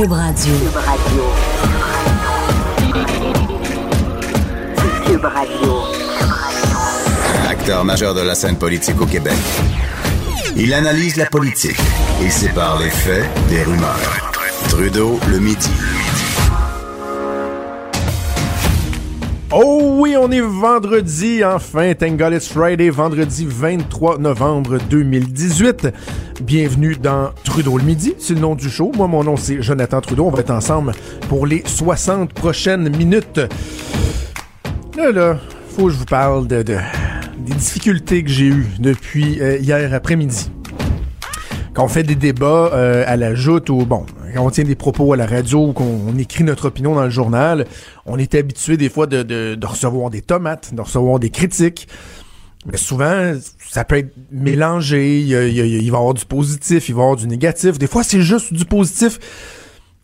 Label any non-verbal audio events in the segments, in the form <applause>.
Cube Radio. Cube Radio. Cube Radio. Acteur majeur de la scène politique au Québec. Il analyse la politique et sépare les faits des rumeurs. Trudeau le midi. Oh oui, on est vendredi, enfin, thank God it's Friday, vendredi 23 novembre 2018. Bienvenue dans Trudeau le midi, c'est le nom du show. Moi, mon nom c'est Jonathan Trudeau, on va être ensemble pour les 60 prochaines minutes. Là, là, faut que je vous parle de, de- des difficultés que j'ai eues depuis euh, hier après-midi. Quand on fait des débats euh, à la joute ou bon, quand on tient des propos à la radio ou qu'on on écrit notre opinion dans le journal, on est habitué des fois de- de recevoir des tomates, de recevoir des critiques. Mais souvent, ça peut être mélangé. Il, va y avoir du positif, il va y avoir du négatif. Des fois, c'est juste du positif.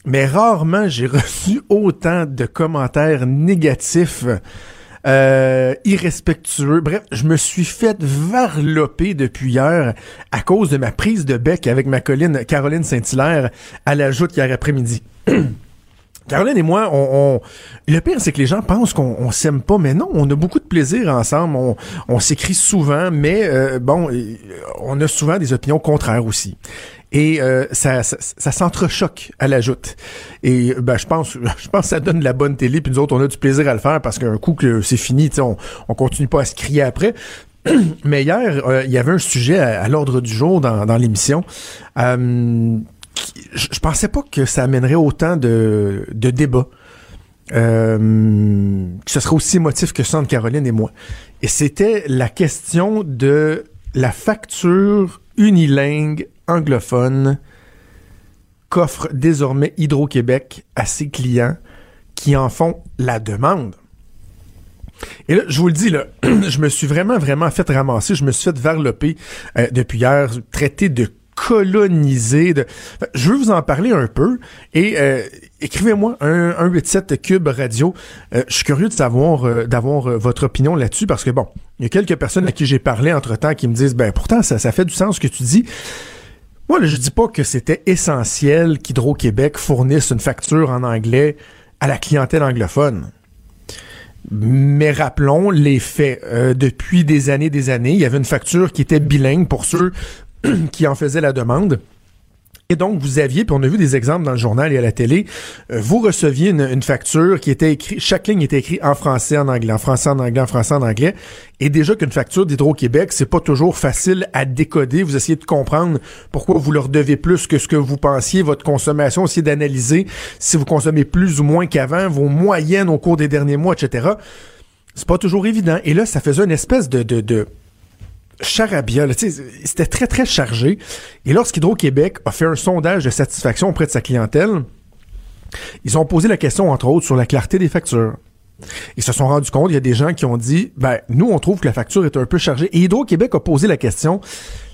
Mais rarement, j'ai <laughs> reçu autant de commentaires négatifs, euh, irrespectueux. Bref, je me suis fait varloper depuis hier à cause de ma prise de bec avec ma colline Caroline Saint-Hilaire à la joute hier après-midi. <clears throat> Caroline et moi, on, on- le pire, c'est que les gens pensent qu'on on s'aime pas, mais non, on a beaucoup de plaisir ensemble, on, on s'écrit souvent, mais euh, bon, euh, on a souvent des opinions contraires aussi. Et euh, ça, ça, ça s'entrechoque à la joute. Et ben, je pense, <laughs> je pense que ça donne de la bonne télé, puis nous autres, on a du plaisir à le faire parce qu'un coup que c'est fini, on, on continue pas à se crier après. <clears throat> Mais hier, euh, il y avait un sujet à, à l'ordre du jour dans, dans l'émission. Euh, je, pensais pas que ça amènerait autant de, de débats. Euh, que ce serait aussi émotif que ça entre Caroline et moi. Et c'était la question de la facture unilingue anglophone qu'offre désormais Hydro-Québec à ses clients qui en font la demande. Et là, je vous le dis, là, <clears throat> je me suis vraiment, vraiment fait ramasser. Je me suis fait varloper euh, depuis hier, traité de colonisé. De... Je veux vous en parler un peu et euh, écrivez-moi un, un 87 Cube Radio. Euh, je suis curieux de savoir, euh, d'avoir votre opinion là-dessus parce que bon, il y a quelques personnes à qui j'ai parlé entre-temps qui me disent, ben pourtant, ça, ça fait du sens ce que tu dis. Moi, là, je dis pas que c'était essentiel qu'Hydro-Québec fournisse une facture en anglais à la clientèle anglophone. Mais rappelons les faits. Depuis des années, des années, il y avait une facture qui était bilingue pour ceux <clears throat> qui en faisaient la demande. Et donc, vous aviez, puis on a vu des exemples dans le journal et à la télé, euh, vous receviez une, facture qui était écrite, chaque ligne était écrite en français, en anglais, en français, en anglais, en français, en anglais. Et déjà qu'une facture d'Hydro-Québec, c'est pas toujours facile à décoder. Vous essayez de comprendre pourquoi vous leur devez plus que ce que vous pensiez, votre consommation, essayez d'analyser si vous consommez plus ou moins qu'avant, vos moyennes au cours des derniers mois, etc. C'est pas toujours évident. Et là, ça faisait une espèce de, de charabia. C'était très, très chargé. Et lorsqu'Hydro-Québec a fait un sondage de satisfaction auprès de sa clientèle, ils ont posé la question, entre autres, sur la clarté des factures. Ils se sont rendus compte, il y a des gens qui ont dit, ben, nous, on trouve que la facture est un peu chargée. Et Hydro-Québec a posé la question,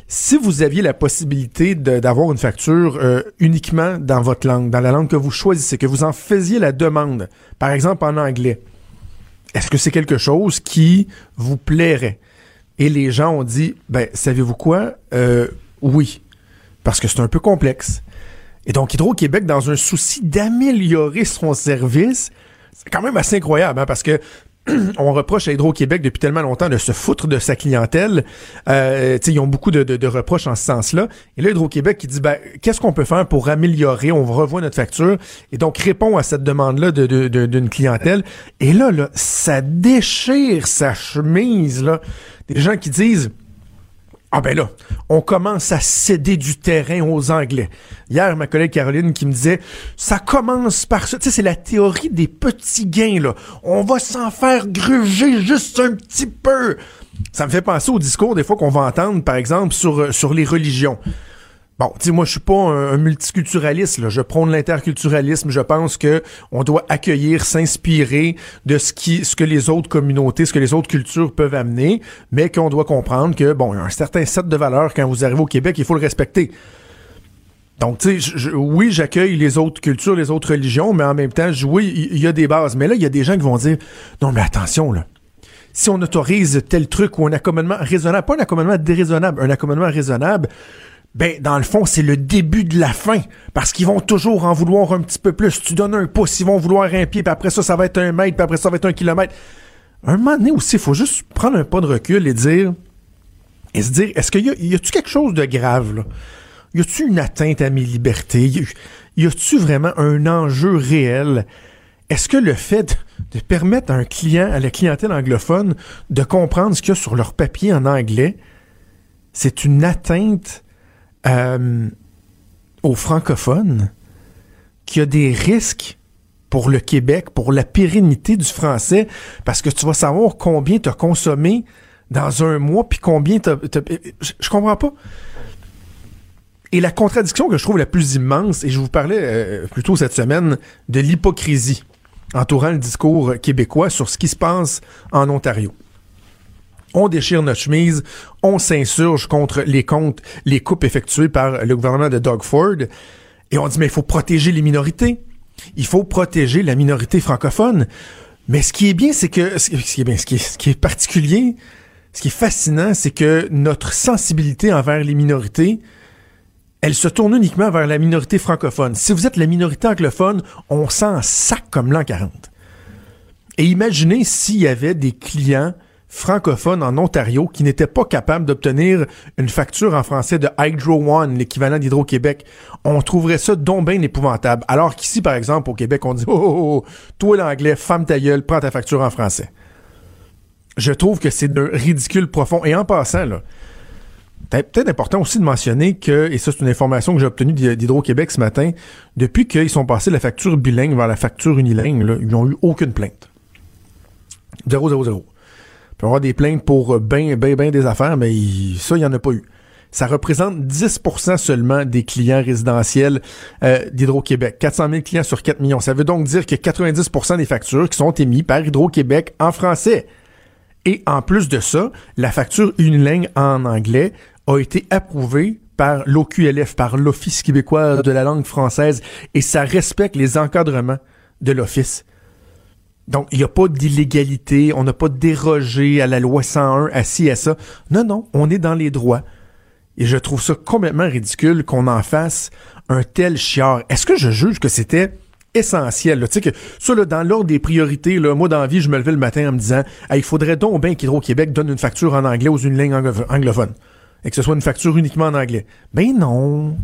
si vous aviez la possibilité d'avoir une facture euh, uniquement dans votre langue, dans la langue que vous choisissez, que vous en faisiez la demande, par exemple en anglais, est-ce que c'est quelque chose qui vous plairait? Et les gens ont dit, ben, savez-vous quoi? Euh, oui. Parce que c'est un peu complexe. Et donc, Hydro-Québec, dans un souci d'améliorer son service, c'est quand même assez incroyable, hein, parce que <clears throat> on reproche à Hydro-Québec depuis tellement longtemps de se foutre de sa clientèle. Euh, ils ont beaucoup de, reproches en ce sens-là. Et là, Hydro-Québec qui dit, ben, qu'est-ce qu'on peut faire pour améliorer? On revoit notre facture. Et donc, répond à cette demande-là de- de- de- d'une clientèle. Et là, là, ça déchire sa chemise, là. Des gens qui disent, ah ben là, on commence à céder du terrain aux Anglais. Hier, ma collègue Caroline qui me disait, ça commence par ça. Tu sais, c'est la théorie des petits gains, là. On va s'en faire gruger juste un petit peu. Ça me fait penser au discours des fois qu'on va entendre, par exemple, sur, euh, sur les religions. Bon, tu moi, je suis pas un, multiculturaliste. Là. Je prône l'interculturalisme. Je pense que on doit accueillir, s'inspirer de ce qui, ce que les autres communautés, ce que les autres cultures peuvent amener, mais qu'on doit comprendre que bon, il y a un certain set de valeurs quand vous arrivez au Québec, il faut le respecter. Donc, tu sais, oui, j'accueille les autres cultures, les autres religions, mais en même temps, oui, il il y, a des bases. Mais là, il y a des gens qui vont dire, non, mais attention, là. Si on autorise tel truc ou un accommodement raisonnable, pas un accommodement déraisonnable, un accommodement raisonnable, ben dans le fond, c'est le début de la fin. Parce qu'ils vont toujours en vouloir un petit peu plus. Tu donnes un pouce, ils vont vouloir un pied, puis après ça, ça va être un mètre, puis après ça, ça va être un kilomètre. Un moment donné aussi, il faut juste prendre un pas de recul et dire et se dire, est-ce qu'il y a, y a-tu quelque chose de grave, là? Y a-tu une atteinte à mes libertés? Y a-tu vraiment un enjeu réel? Est-ce que le fait de permettre à un client, à la clientèle anglophone, de comprendre ce qu'il y a sur leur papier en anglais, c'est une atteinte euh, aux francophones, qui a des risques pour le Québec, pour la pérennité du français, parce que tu vas savoir combien tu as consommé dans un mois, puis combien tu je, je comprends pas. Et la contradiction que je trouve la plus immense, et je vous parlais euh, plutôt cette semaine de l'hypocrisie entourant le discours québécois sur ce qui se passe en Ontario on déchire notre chemise, on s'insurge contre les comptes, les coupes effectuées par le gouvernement de Doug Ford, et on dit mais il faut protéger les minorités, il faut protéger la minorité francophone. Mais ce qui est bien, c'est que ce qui est particulier, ce qui est fascinant, c'est que notre sensibilité envers les minorités, elle se tourne uniquement vers la minorité francophone. Si vous êtes la minorité anglophone, on s'en sac comme l'an 40. Et imaginez s'il y avait des clients francophones en Ontario qui n'étaient pas capables d'obtenir une facture en français de Hydro One, l'équivalent d'Hydro-Québec. On trouverait ça donc bien épouvantable. Alors qu'ici, par exemple, au Québec, on dit oh, oh, oh, toi l'anglais, femme ta gueule, prends ta facture en français. Je trouve que c'est d'un ridicule profond. Et en passant, là, peut-être important aussi de mentionner que, et ça c'est une information que j'ai obtenue d'Hydro-Québec ce matin, depuis qu'ils sont passés de la facture bilingue vers la facture unilingue, ils n'ont eu aucune plainte. 0, 0, 0 peut avoir des plaintes pour ben, ben, ben des affaires, mais ça, il n'y en a pas eu. Ça représente 10% seulement des clients résidentiels euh, d'Hydro-Québec. 400 000 clients sur 4 millions. Ça veut donc dire que 90% des factures qui sont émises par Hydro-Québec en français. Et en plus de ça, la facture unilingue en anglais a été approuvée par l'OQLF, par l'Office québécois de la langue française, et ça respecte les encadrements de l'Office. Donc, il n'y a pas d'illégalité, on n'a pas dérogé à la loi 101, à ci, à ça. Non, non, on est dans les droits. Et je trouve ça complètement ridicule qu'on en fasse un tel chiard. Est-ce que je juge que c'était essentiel? Tu sais que ça, là, dans l'ordre des priorités, là, moi, dans je me levais le matin en me disant il faudrait donc bien qu'Hydro-Québec donne une facture en anglais aux une ligne anglophone. Et que ce soit une facture uniquement en anglais. Ben non.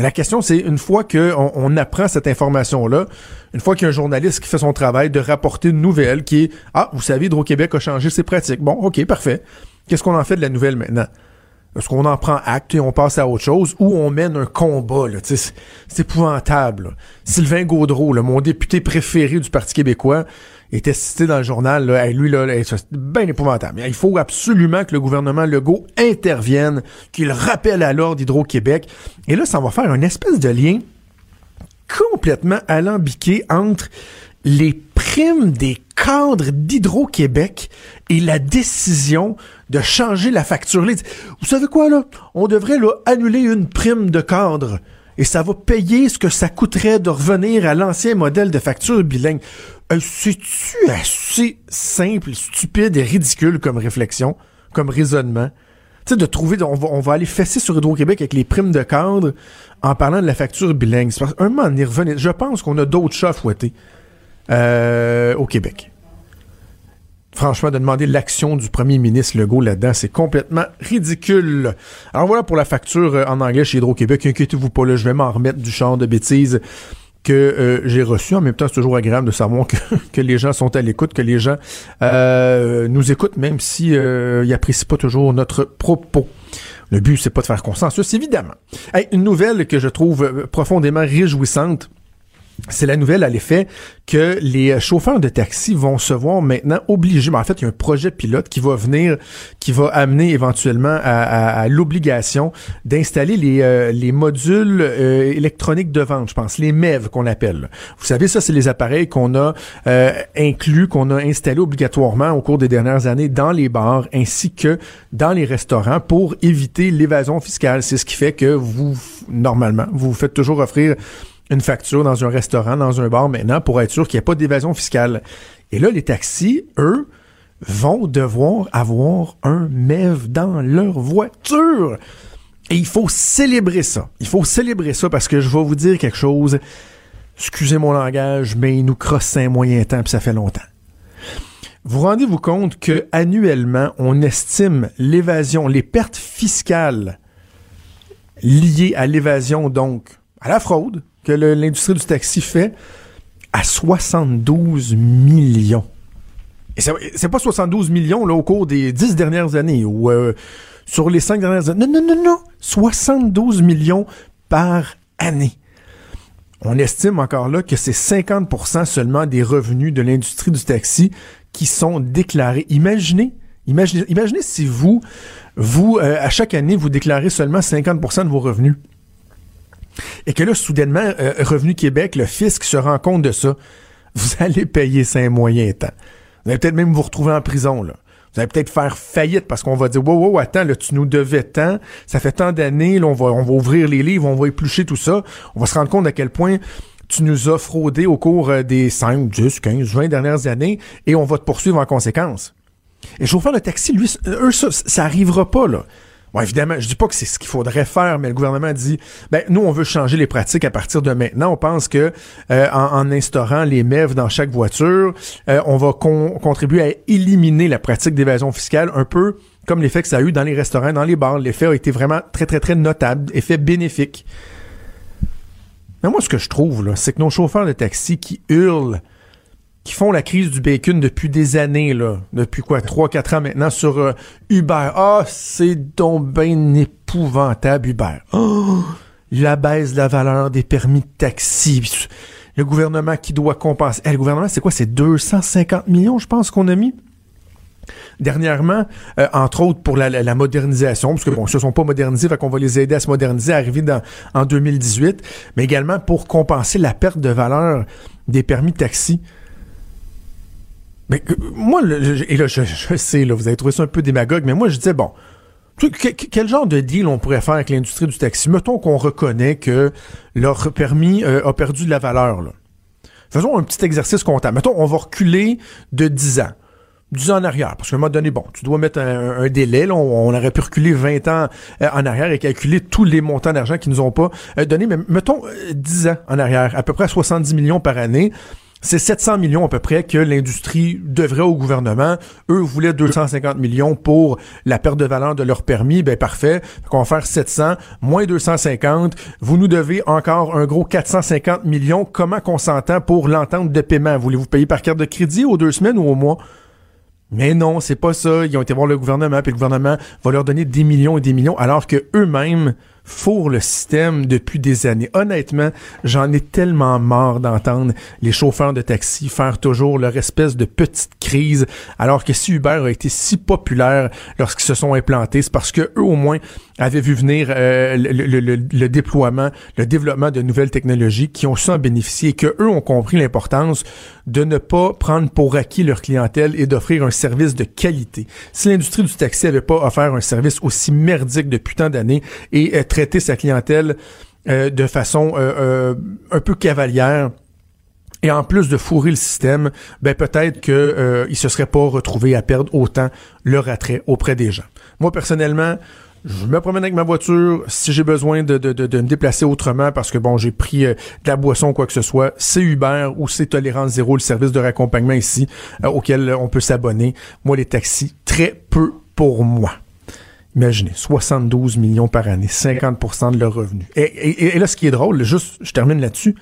La question, c'est une fois qu'on on apprend cette information-là, une fois qu'il y a un journaliste qui fait son travail de rapporter une nouvelle qui est Ah, vous savez, Hydro-Québec a changé ses pratiques. Bon, OK, parfait. Qu'est-ce qu'on en fait de la nouvelle maintenant? Est-ce qu'on en prend acte et on passe à autre chose ou on mène un combat? C'est épouvantable. Sylvain Gaudreau, mon député préféré du Parti québécois, était cité dans le journal. Là, lui, là, c'est bien épouvantable. Il faut absolument que le gouvernement Legault intervienne, qu'il rappelle à l'ordre d'Hydro-Québec. Et là, ça va faire une espèce de lien complètement alambiqué entre les primes des cadres d'Hydro-Québec et la décision de changer la facture. Vous savez quoi, là? On devrait là, annuler une prime de cadre et ça va payer ce que ça coûterait de revenir à l'ancien modèle de facture bilingue. Euh, C'est-tu assez simple, stupide et ridicule comme réflexion, comme raisonnement? Tu sais, de trouver, on va, on va aller fesser sur Hydro-Québec avec les primes de cadre en parlant de la facture bilingue. Un moment, on revenait. Je pense qu'on a d'autres chats à fouetter. Euh, au Québec. Franchement, de demander l'action du premier ministre Legault là-dedans, c'est complètement ridicule. Alors voilà pour la facture euh, en anglais chez Hydro-Québec. Inquiétez-vous pas, là, je vais m'en remettre du champ de bêtises que euh, j'ai reçu. En même temps, c'est toujours agréable de savoir que, <laughs> que les gens sont à l'écoute, que les gens nous écoutent, même si euh, apprécient pas toujours notre propos. Le but, c'est pas de faire consensus, évidemment. une nouvelle que je trouve profondément réjouissante c'est la nouvelle à l'effet que les chauffeurs de taxi vont se voir maintenant obligés. Mais en fait, il y a un projet pilote qui va venir, qui va amener éventuellement à, l'obligation d'installer les, euh, les modules euh, électroniques de vente, je pense, les MEV qu'on appelle. Vous savez, ça, c'est les appareils qu'on a euh, inclus, qu'on a installés obligatoirement au cours des dernières années dans les bars ainsi que dans les restaurants pour éviter l'évasion fiscale. C'est ce qui fait que vous, normalement, vous vous faites toujours offrir une facture dans un restaurant, dans un bar maintenant, pour être sûr qu'il n'y a pas d'évasion fiscale. Et là, les taxis, eux, vont devoir avoir un MEV dans leur voiture. Et il faut célébrer ça. Il faut célébrer ça parce que je vais vous dire quelque chose. Excusez mon langage, mais il nous crosse un moyen temps, puis ça fait longtemps. Vous rendez-vous compte que annuellement, on estime l'évasion, les pertes fiscales liées à l'évasion, donc à la fraude que l'industrie du taxi fait, à 72 millions. Et c'est pas 72 millions là, au cours des dix dernières années ou euh, sur les cinq dernières années. Non, non, non, non. 72 millions par année. On estime encore là que c'est 50% seulement des revenus de l'industrie du taxi qui sont déclarés. Imaginez, imaginez, imaginez si vous, vous, euh, à chaque année, vous déclarez seulement 50% de vos revenus. Et que là, soudainement, euh, Revenu Québec, le fisc se rend compte de ça. Vous <laughs> allez payer ça un moyen temps. Vous allez peut-être même vous retrouver en prison, là. Vous allez peut-être faire faillite parce qu'on va dire wow, wow, attends, là, tu nous devais tant, ça fait tant d'années, on va, on va ouvrir les livres, on va éplucher tout ça. On va se rendre compte à quel point tu nous as fraudé au cours euh, des 5, 10, 15, 20 dernières années et on va te poursuivre en conséquence. Et chauffeur de taxi, lui, eux, ça, ça arrivera pas, là. Bon, évidemment, je dis pas que c'est ce qu'il faudrait faire, mais le gouvernement dit, ben nous, on veut changer les pratiques à partir de maintenant. On pense que euh, en, instaurant les MEV dans chaque voiture, euh, on va contribuer à éliminer la pratique d'évasion fiscale, un peu comme l'effet que ça a eu dans les restaurants, dans les bars. L'effet a été vraiment très, très, très notable, effet bénéfique. Mais moi, ce que je trouve, là, c'est que nos chauffeurs de taxi qui hurlent qui font la crise du bacon depuis des années, là. Depuis quoi, 3-4 ans maintenant sur euh, Uber. Ah, c'est donc bien épouvantable, Uber. Oh, <gasps> la baisse de la valeur des permis de taxi. Le gouvernement qui doit compenser. Eh, le gouvernement, c'est quoi? C'est 250 millions, je pense, qu'on a mis? Dernièrement, euh, entre autres pour la, modernisation, parce que bon, ils se sont pas modernisés, fait qu'on va les aider à se moderniser, à arriver dans, en 2018, mais également pour compenser la perte de valeur des permis de taxi. Mais euh, moi, et là, je, sais, là, vous avez trouvé ça un peu démagogue, mais moi, je disais, bon, quel genre de deal on pourrait faire avec l'industrie du taxi? Mettons qu'on reconnaît que leur permis euh, a perdu de la valeur. Là. Faisons un petit exercice comptable. Mettons, on va reculer de 10 ans. 10 ans en arrière, parce qu'à un moment donné, bon, tu dois mettre un, délai, là, on, aurait pu reculer 20 ans euh, en arrière et calculer tous les montants d'argent qu'ils nous ont pas donné, mais mettons 10 ans en arrière, à peu près 70 millions par année, c'est 700 millions à peu près que l'industrie devrait au gouvernement. Eux voulaient 250 millions pour la perte de valeur de leur permis. Ben parfait. On va faire 700 moins 250. Vous nous devez encore un gros 450 millions. Comment qu'on s'entend pour l'entente de paiement? Voulez-vous payer par carte de crédit aux deux semaines ou au mois? Mais non, c'est pas ça. Ils ont été voir le gouvernement, puis le gouvernement va leur donner des millions et des millions, alors que eux-mêmes fourrent le système depuis des années. Honnêtement, j'en ai tellement marre d'entendre les chauffeurs de taxi faire toujours leur espèce de petite crise, alors que si Uber a été si populaire lorsqu'ils se sont implantés, c'est parce que eux au moins avaient vu venir euh, le, déploiement, le développement de nouvelles technologies qui ont su en bénéficier et que eux ont compris l'importance de ne pas prendre pour acquis leur clientèle et d'offrir un service de qualité. Si l'industrie du taxi avait pas offert un service aussi merdique depuis tant d'années et euh, traiter sa clientèle euh, de façon un peu cavalière, et en plus de fourrer le système, ben peut-être que euh, se seraient pas retrouvés à perdre autant leur attrait auprès des gens. Moi personnellement, je me promène avec ma voiture. Si j'ai besoin de, de, de, me déplacer autrement parce que bon, j'ai pris euh, de la boisson ou quoi que ce soit, c'est Uber ou c'est Tolérance Zéro, le service de raccompagnement ici euh, auquel on peut s'abonner. Moi, les taxis, très peu pour moi. Imaginez, 72 millions par année, 50% de leurs revenus. Et, et, et, là, ce qui est drôle, juste, je termine là-dessus,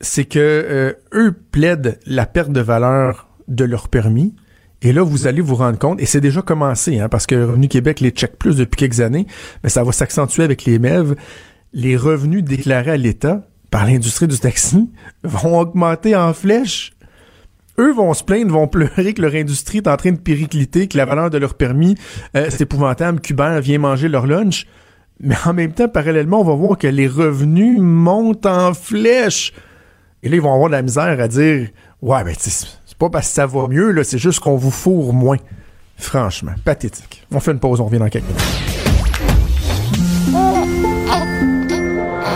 c'est que euh, eux plaident la perte de valeur de leur permis. Et là, vous allez vous rendre compte, et c'est déjà commencé, hein, parce que Revenu Québec les check plus depuis quelques années, mais ça va s'accentuer avec les MEV. Les revenus déclarés à l'État par l'industrie du taxi vont augmenter en flèche. Eux vont se plaindre, vont pleurer que leur industrie est en train de péricliter, que la valeur de leur permis, euh, c'est épouvantable, qu'Uber vient manger leur lunch. Mais en même temps, parallèlement, on va voir que les revenus montent en flèche. Et là, ils vont avoir de la misère à dire Ouais, ben, c'est pas parce que ça va mieux, là, c'est juste qu'on vous fourre moins. Franchement, pathétique. On fait une pause, on revient dans quelques minutes.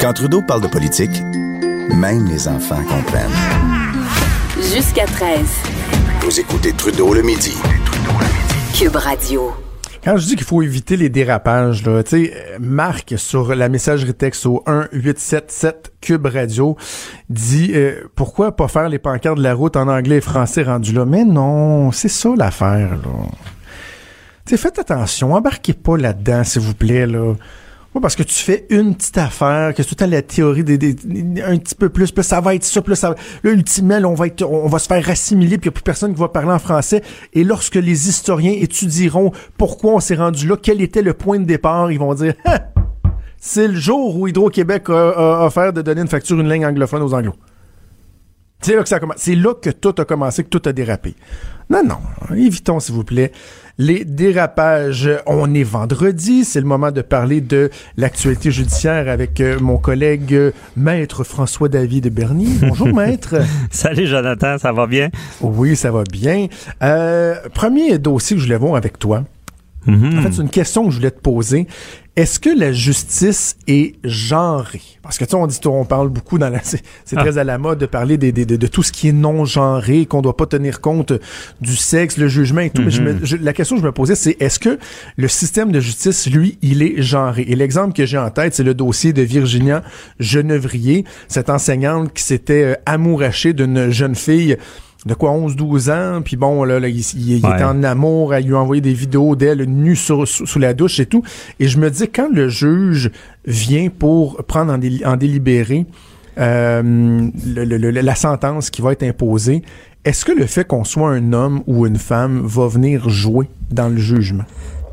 Quand Trudeau parle de politique, même les enfants comprennent. Jusqu'à 13. Vous écoutez Trudeau le midi. Cube Radio. Quand je dis qu'il faut éviter les dérapages, là, tu sais, euh, Marc sur la messagerie texte au 1877 Cube Radio dit euh, pourquoi pas faire les pancartes de la route en anglais et français rendu là? Mais non, c'est ça l'affaire là. Tu sais, faites attention, embarquez pas là-dedans, s'il vous plaît là. Oui, parce que tu fais une petite affaire, que tout à la théorie des, des, un petit peu plus, puis ça va être ça, là, ça, là ultimement, là, on va être, on va se faire assimiler, puis il n'y a plus personne qui va parler en français. Et lorsque les historiens étudieront pourquoi on s'est rendu là, quel était le point de départ, ils vont dire, Ah! c'est le jour où Hydro-Québec a, a offert de donner une facture, une ligne anglophone aux Anglos. C'est là que ça a commencé. C'est là que tout a commencé, que tout a dérapé. Non, non. Évitons, s'il vous plaît, les dérapages. On est vendredi. C'est le moment de parler de l'actualité judiciaire avec euh, mon collègue euh, Maître François-David Bernier. Bonjour, <laughs> Maître. Salut, Jonathan. Ça va bien? Oui, ça va bien. Euh, premier dossier que je voulais voir avec toi. Mhm. En fait, c'est une question que je voulais te poser. Est-ce que la justice est genrée? Parce que tu sais, on dit, on parle beaucoup dans la, <laughs> c'est, Ah. très à la mode de parler des, des- de, de tout ce qui est non genré, qu'on doit pas tenir compte du sexe, le jugement et tout. Mais je me- je- la question que je me posais, c'est est-ce que le système de justice, lui, il est genré? Et l'exemple que j'ai en tête, c'est le dossier de Virginia Genevrier, cette enseignante qui s'était euh, amourachée d'une jeune fille de quoi 11 12 ans puis bon là, là, il, il- il Ouais. était en amour elle lui a envoyé des vidéos d'elle nue sur, sous, sous la douche et tout et je me dis quand le juge vient pour prendre en, déli- en délibéré euh, le- le- le- la sentence qui va être imposée est-ce que le fait qu'on soit un homme ou une femme va venir jouer dans le jugement?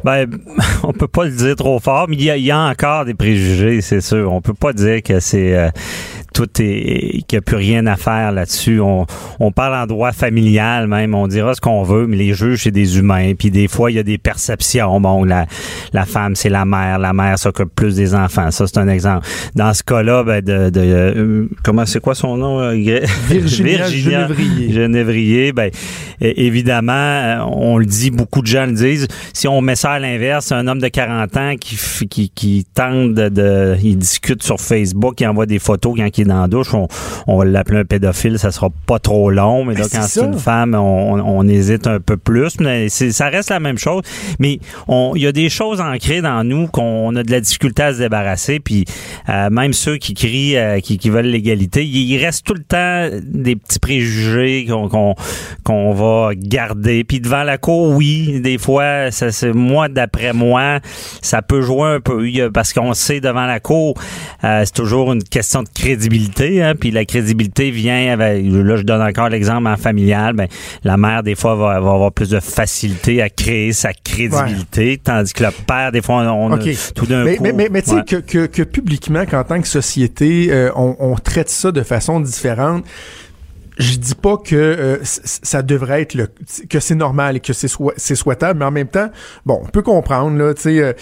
Ben, <laughs> on peut pas le dire trop fort, mais il y y a encore des préjugés, c'est sûr. On peut pas dire que c'est euh, tout est qu'il n'y a plus rien à faire là-dessus. On, on parle en droit familial même, on dira ce qu'on veut, mais les juges c'est des humains. Puis des fois il y a des perceptions. Bon, la, la femme c'est la mère, la mère s'occupe plus des enfants. Ça c'est un exemple. Dans ce cas-là, ben de, de euh, comment c'est quoi son nom euh, <laughs> Virginia Genevrier. Genevrier, ben évidemment, euh, on le dit, beaucoup de gens le disent. Si on met ça à l'inverse, un homme de 40 ans qui qui, qui tente de, de- il discute sur Facebook, il envoie des photos quand il est dans la douche, on, on va l'appeler un pédophile, ça sera pas trop long, mais Ben, là quand c'est une femme, on, on- on hésite un peu plus, mais c'est- ça reste la même chose. Mais il y a des choses ancrées dans nous qu'on a de la difficulté à se débarrasser, puis euh, même ceux qui crient, euh, qui, qui veulent l'égalité, il, reste tout le temps des petits préjugés qu'on qu'on qu'on va garder. Puis devant la cour, oui, des fois, ça, c'est moi d'après moi, ça peut jouer un peu, parce qu'on sait devant la cour, euh, c'est toujours une question de crédibilité. Hein, puis la crédibilité vient avec, là, je donne encore l'exemple en familial, ben la mère des fois va, va avoir plus de facilité à créer sa crédibilité, tandis que le père des fois on, on a tout d'un coup. mais, mais, mais tu sais ouais. que, que, que publiquement, qu'en tant que société, euh, on, on traite ça de façon différente. Je dis pas que euh, ça devrait être le que c'est normal et que c'est souhaitable, mais en même temps, bon, on peut comprendre là, tu sais. euh,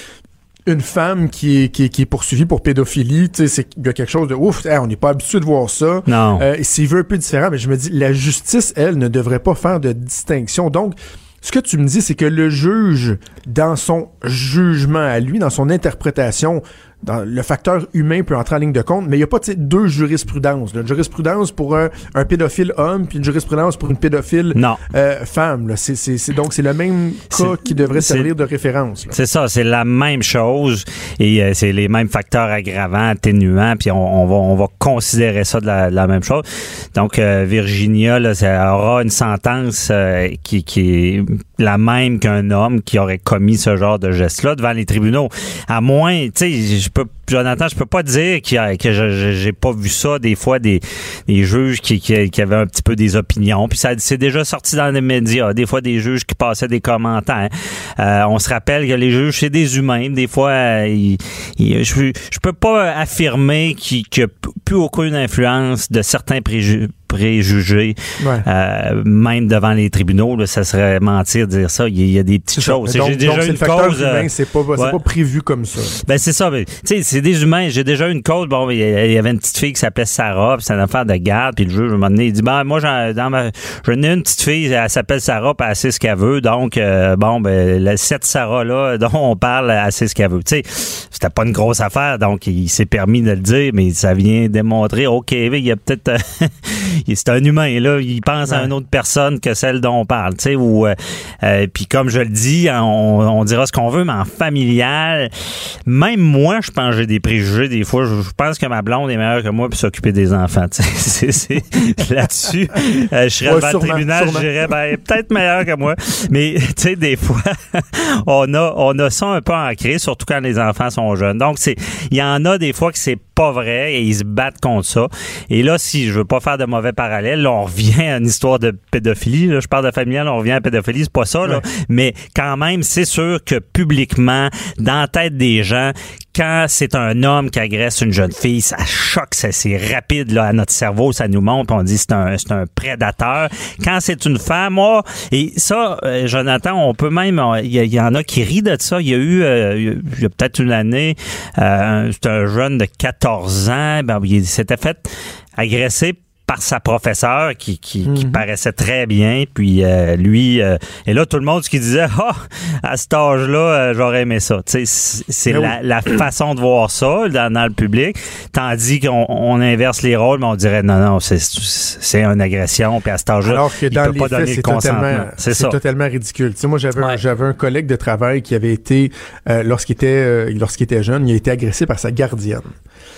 une femme qui est, qui, est, qui est poursuivie pour pédophilie, tu sais, c'est il y a quelque chose de ouf, hey, on n'est pas habitué de voir ça. Non. Euh, c'est un peu différent, mais je me dis, la justice, elle, ne devrait pas faire de distinction. Donc, ce que tu me dis, c'est que le juge, dans son jugement à lui, dans son interprétation, dans le facteur humain peut entrer en ligne de compte, mais il n'y a pas deux jurisprudences. là. Une jurisprudence pour un, un pédophile homme, puis une jurisprudence pour une pédophile Non. euh, femme. là. C'est, c'est, c'est- donc, c'est le même cas qui devrait servir de référence. là. C'est ça, c'est la même chose et euh, c'est les mêmes facteurs aggravants, atténuants, puis on, on va on va considérer ça de la, de la même chose. Donc euh, Virginia, là, ça aura une sentence qui, qui est la même qu'un homme qui aurait commis ce genre de geste-là devant les tribunaux. À moins, tu sais, je peux Jonathan, je peux pas dire y a- que j'ai pas vu ça des fois des, des juges qui, qui, qui avaient un petit peu des opinions. Puis ça c'est déjà sorti dans les médias. Des fois des juges qui passaient des commentaires. Euh, on se rappelle que les juges c'est des humains. Des fois, euh, ils- ils- je je peux pas affirmer qu'il qu'il y a plus aucune influence de certains préjugés préjugés, Ouais. euh, même devant les tribunaux, là, ça serait mentir de dire ça. Il y a, des petites choses. J'ai déjà donc, une le cause. euh, c'est pas, c'est ouais. pas prévu comme ça. ben c'est ça. ben, Tu sais, c'est des humains. J'ai déjà eu une cause. Bon, il y avait une petite fille qui s'appelait Sarah, puis c'était une affaire de garde. Puis le juge, moment donné, il dit, ben, moi, j'en, dans ma, j'en ai une petite fille, elle s'appelle Sarah, puis elle sait ce qu'elle veut. Donc, euh, bon, ben, cette Sarah-là, <laughs> dont on parle, elle sait ce qu'elle veut. Tu sais, c'était pas une grosse affaire, donc il s'est permis de le dire, mais ça vient démontrer, OK, il y a peut-être, <laughs> euh, c'est un humain, là, il pense à une autre personne que celle dont on parle, tu sais, ou, euh, puis comme je le dis, on, on dira ce qu'on veut, mais en familial, même moi, je pense j'ai des préjugés des fois. Je, pense que ma blonde est meilleure que moi pour s'occuper des enfants. <laughs> C'est là-dessus. Euh, je serais devant le tribunal, je dirais ben, peut-être meilleure que moi. Mais <laughs> tu sais, des fois, <laughs> on a on a ça un peu ancré, surtout quand les enfants sont jeunes. Donc c'est il y en a des fois que c'est pas vrai et ils se battent contre ça. Et là, si je veux pas faire de mauvais parallèles, là, on revient à une histoire de pédophilie. Là, je parle de familial, on revient à pédophilie, c'est pas ça. Là. Mais quand même, c'est sûr que publiquement, dans la tête des gens, quand c'est un homme qui agresse une jeune fille, ça choque, c'est rapide là, à notre cerveau, ça nous montre, on dit c'est un, c'est un prédateur. Quand c'est une femme, moi, et ça, euh, Jonathan, on peut même, il y, en a qui rient de ça. Il y a eu, euh, il y a peut-être une année, euh, c'est un jeune de 14 ans, ben, il s'était fait agresser par sa professeure qui, qui, qui, mhm. paraissait très bien. Puis euh, lui, euh, et là, tout le monde qui disait, <laughs> ah, à cet âge-là, euh, j'aurais aimé ça. C'est la, la, <clears throat> façon de voir ça dans, dans le public. Tandis qu'on on inverse les rôles, mais on dirait, non, non, c'est une agression. Puis à cet âge-là, Alors que dans il peut pas c'est totalement, c'est totalement ridicule. sais moi, j'avais j'avais un collègue de travail qui avait été, lorsqu'il était, lorsqu'il était jeune, il a été agressé par sa gardienne.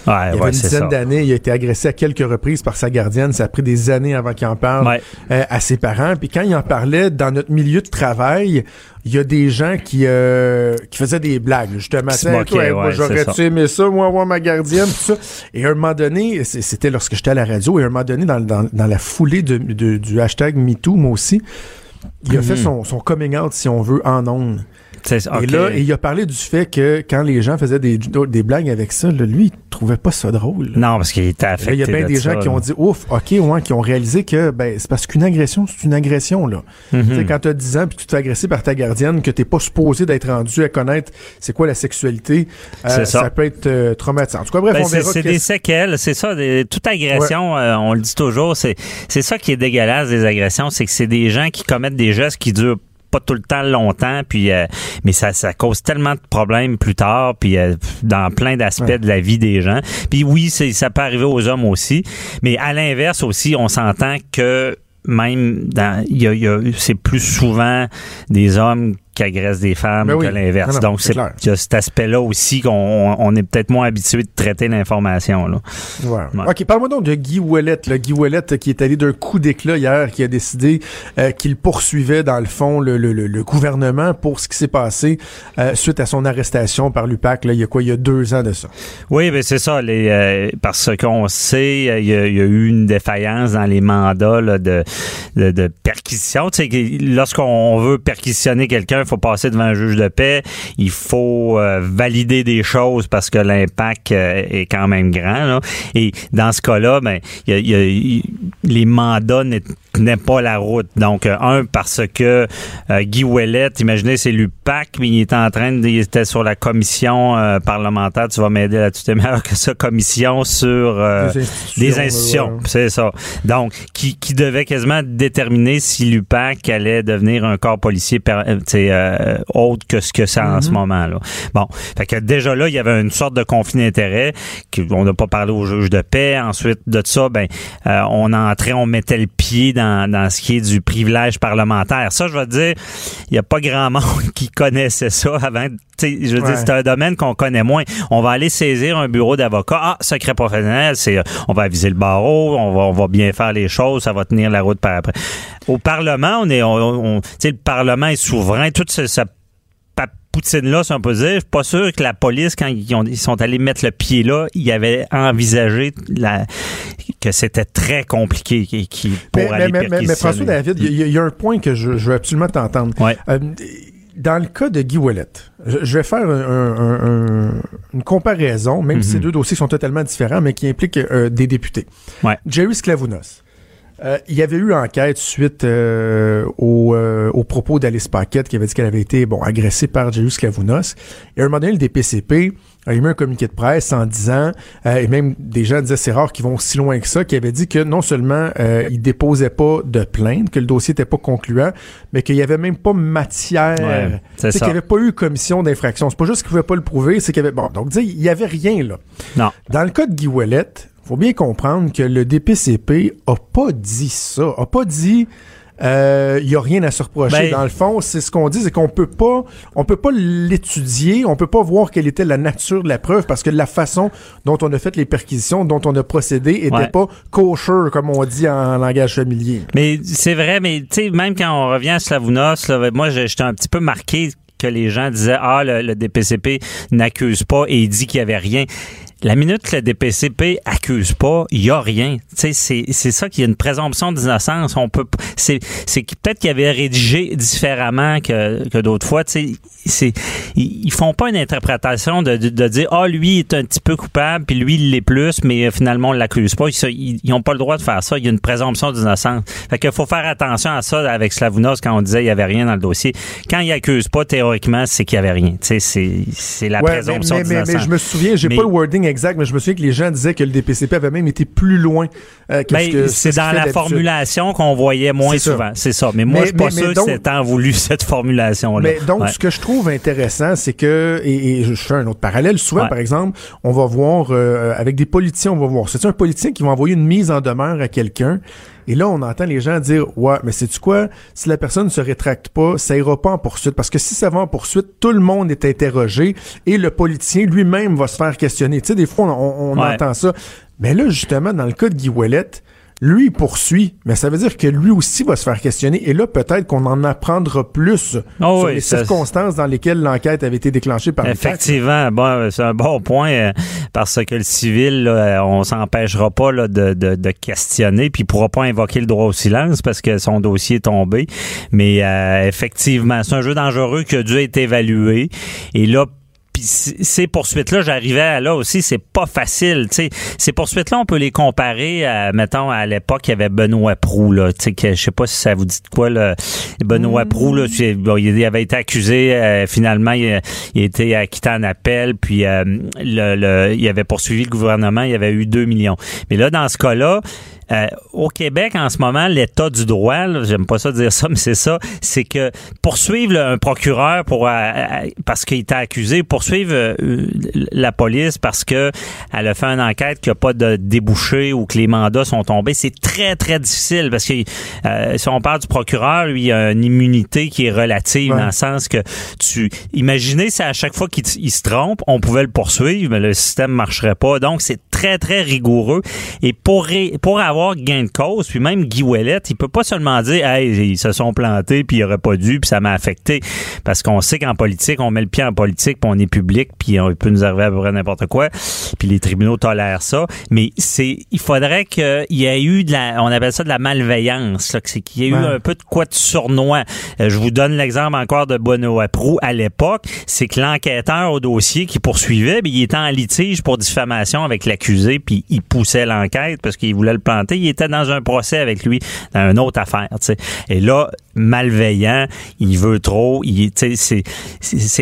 Ouais, il y a une dizaine d'années, il a été agressé à quelques reprises par sa gardienne. Ça a pris des années avant qu'il en parle euh, à ses parents. Puis quand il en parlait dans notre milieu de travail, il y a des gens qui euh, qui faisaient des blagues justement. Moi j'aurais aimé ça moi voir ma gardienne tout ça? Et à un moment donné c'était lorsque j'étais à la radio et à un moment donné dans, dans, dans la foulée de, du hashtag MeToo moi aussi il a fait mhm. son, son coming out si on veut en ondes et là, il a parlé du fait que quand les gens faisaient des, des blagues avec ça, lui, il trouvait pas ça drôle. Non, parce qu'il était affecté. Il y a bien des gens qui ont dit ouf, ok, ouais, qui ont réalisé que ben c'est parce qu'une agression, c'est une agression là. Mm-hmm. Tu sais, quand t'as 10 ans puis tu te fais agresser par ta gardienne, que t'es pas supposé d'être rendu à connaître c'est quoi la sexualité, euh, ça. peut être euh, traumatisant. En tout cas, bref, ben, on verra. C'est des séquelles, c'est ça. toute agression, euh, on le dit toujours, c'est c'est ça qui est dégueulasse des agressions, c'est que c'est des gens qui commettent des gestes qui durent pas tout le temps longtemps, puis euh, mais ça, ça cause tellement de problèmes plus tard, puis euh, dans plein d'aspects de la vie des gens. Puis oui, c'est, ça peut arriver aux hommes aussi, mais à l'inverse aussi, on s'entend que même dans, il y a, y a, c'est plus souvent des hommes qui agresse des femmes ben que l'inverse. Donc, c'est il y a cet aspect-là aussi qu'on on est peut-être moins habitué de traiter l'information. Là. Ouais. OK, parle-moi donc de Guy Ouellet. Là. Guy Ouellet qui est allé d'un coup d'éclat hier, qui a décidé euh, qu'il poursuivait, dans le fond, le, le, le, gouvernement pour ce qui s'est passé euh, suite à son arrestation par l'UPAC. Là, il y a quoi? Il y a deux ans de ça. Oui, ben c'est ça. Les, euh, parce qu'on sait, il y, a, il y, a, eu une défaillance dans les mandats là, de, de, de perquisition. Tu sais, lorsqu'on veut perquisitionner quelqu'un, faut passer devant un juge de paix, il faut euh, valider des choses parce que l'impact euh, est quand même grand. Et dans ce cas-là, ben, les mandats n'est pas la route. Donc, euh, un, parce que Guy Ouellet, imaginez, c'est l'UPAC, mais il était en train de, il était sur la commission parlementaire, tu vas m'aider là-dessus, t'es meilleur que ça, commission sur des institutions, c'est ça. Donc, qui, qui devait quasiment déterminer si l'UPAC allait devenir un corps policier autre que ce que c'est en ce mm-hmm. moment. Là. Bon, fait que déjà là, il y avait une sorte de conflit d'intérêt, on n'a pas parlé au juge de paix. Ensuite de ça, ben, on entrait, on mettait le pied dans dans, ce qui est du privilège parlementaire. Ça, je veux dire, il n'y a pas grand monde <laughs> qui connaissait ça avant. je veux dire, c'est un domaine qu'on connaît moins. On va aller saisir un bureau d'avocat. Ah, secret professionnel, c'est on va viser le barreau, on va, on va bien faire les choses, ça va tenir la route par après. Au Parlement, on est, on, le Parlement est souverain. Tout ça, ça Poutine-là, si on peut dire, je suis pas sûr que la police, quand ils, sont allés mettre le pied là, ils avaient envisagé la, que c'était très compliqué qui, pour mais, aller mais, mais, François David, il y, a un point que je, veux absolument t'entendre. Euh, dans le cas de Guy Ouellet, je, vais faire une comparaison, même si ces mhm. deux dossiers sont totalement différents, mais qui impliquent euh, des députés. Jerry Sklavounos. Euh, il y avait eu enquête suite euh, au, euh, au, propos d'Alice Paquette qui avait dit qu'elle avait été bon agressée par Jerry Sklavounos. Et à un moment donné, le DPCP a émis un communiqué de presse en disant, euh, et même des gens disaient c'est rare qu'ils vont si loin que ça, qui avait dit que non seulement euh, il déposait pas de plainte, que le dossier était pas concluant, mais qu'il y avait même pas matière, Ouais, c'est qu'il y avait pas eu commission d'infraction. C'est pas juste qu'il pouvait pas le prouver, c'est qu'il y avait bon, donc il y avait rien là. Non. Dans le cas de Guy Ouellet, faut bien comprendre que le DPCP a pas dit ça, a pas dit euh, il y a rien à se reprocher. Ben- Dans le fond, c'est ce qu'on dit, c'est qu'on peut pas, on peut pas l'étudier, on peut pas voir quelle était la nature de la preuve parce que la façon dont on a fait les perquisitions, dont on a procédé, était Ouais. pas kosher comme on dit en langage familier. Mais c'est vrai, mais tu sais, même quand on revient à Slavounos, là, moi, j'étais un petit peu marqué que les gens disaient Ah, le, le DPCP n'accuse pas et il dit qu'il y avait rien. La minute que le DPCP accuse pas, il y a rien. C'est c'est ça qu'il y a une présomption d'innocence. On peut, c'est c'est que peut-être qu'il avait rédigé différemment que, que d'autres fois. C'est ils, font pas une interprétation de, de, de dire ah lui il est un petit peu coupable puis lui il l'est plus, mais euh, finalement on l'accuse pas. Ils, ils ont pas le droit de faire ça. Il y a une présomption d'innocence. Fait qu'il faut faire attention à ça avec Slavounos quand on disait il y avait rien dans le dossier. Quand il accuse pas théoriquement c'est qu'il y avait rien. C'est c'est la Ouais, mais, présomption mais, mais, mais d'innocence. je me souviens, j'ai Mais- pas le wording exact, mais je me souviens que les gens disaient que le DPCP avait même été plus loin euh, que Ben, ce que c'est ce dans la formulation qu'on voyait moins souvent. C'est ça. Mais moi, Mais- je suis pas mais sûr donc- que c'est tant voulu, <laughs> cette formulation-là. Mais donc, Ouais. ce que je trouve intéressant, c'est que, et, et je fais un autre parallèle, souvent, Ouais. par exemple, on va voir, euh, avec des politiciens, on va voir, c'est un politicien qui va envoyer une mise en demeure à quelqu'un, et là, on entend les gens dire, ouais, mais c'est tu quoi, si la personne ne se rétracte pas, ça ira pas en poursuite, parce que si ça va en poursuite, tout le monde est interrogé, et le politicien lui-même va se faire questionner. Tu sais, des fois, on, on Ouais. entend ça. Mais là, justement, dans le cas de Guy Ouellet, lui, il poursuit, mais ça veut dire que lui aussi va se faire questionner. Et là, peut-être qu'on en apprendra plus Oh sur oui, les ça- circonstances dans lesquelles l'enquête avait été déclenchée par. Effectivement, bon, c'est un bon point euh, parce que le civil, là, on s'empêchera pas là, de, de, de questionner, puis il pourra pas invoquer le droit au silence parce que son dossier est tombé. Mais euh, effectivement, c'est un jeu dangereux qui a dû être évalué. Et là, puis ces poursuites-là, j'arrivais à là aussi, c'est pas facile. tu sais. Ces poursuites-là, on peut les comparer à, mettons, à l'époque, il y avait Benoît Proux, là. Tu sais, que je sais pas si ça vous dit de quoi, là. Benoît Proux, là, bon, il avait été accusé, euh, finalement, il, il a été acquitté en appel, puis euh, le, le- il avait poursuivi le gouvernement, il avait eu 2 millions. Mais là, dans ce cas-là, euh, au Québec, en ce moment, l'état du droit, j'aime pas ça dire ça, <laughs> mais c'est ça, c'est que poursuivre là, un procureur pour euh, euh, parce qu'il était accusé, poursuivre euh, la police parce que elle a fait une enquête qui a pas de débouché ou que les mandats sont tombés, c'est très très difficile parce que euh, si on parle du procureur, lui, il a une immunité qui est relative Ouais. dans le sens que tu imaginez si à chaque fois qu'il se trompe, on pouvait le poursuivre, mais le système marcherait pas. Donc c'est très très rigoureux. Et pour ré- pour avoir gain de cause, puis même Guy Ouellet, il peut pas seulement dire hey, ils se sont plantés puis il aurait pas dû puis ça m'a affecté. Parce qu'on sait qu'en politique, on met le pied en politique puis on est public puis on peut nous arriver à peu près n'importe quoi puis les tribunaux tolèrent ça, mais c'est il faudrait qu'il y ait eu de la on appelle ça de la malveillance, là, que c'est qu'il y ait eu un peu de quoi de sournois. Euh, je vous donne l'exemple encore de Bono Prou à l'époque, c'est que l'enquêteur au dossier qui poursuivait, ben, il était en litige pour diffamation avec l'accusé, puis il poussait l'enquête parce qu'il voulait le planter. Il était dans un procès avec lui dans une autre affaire. Et là, malveillant, il veut trop. Il, c'est,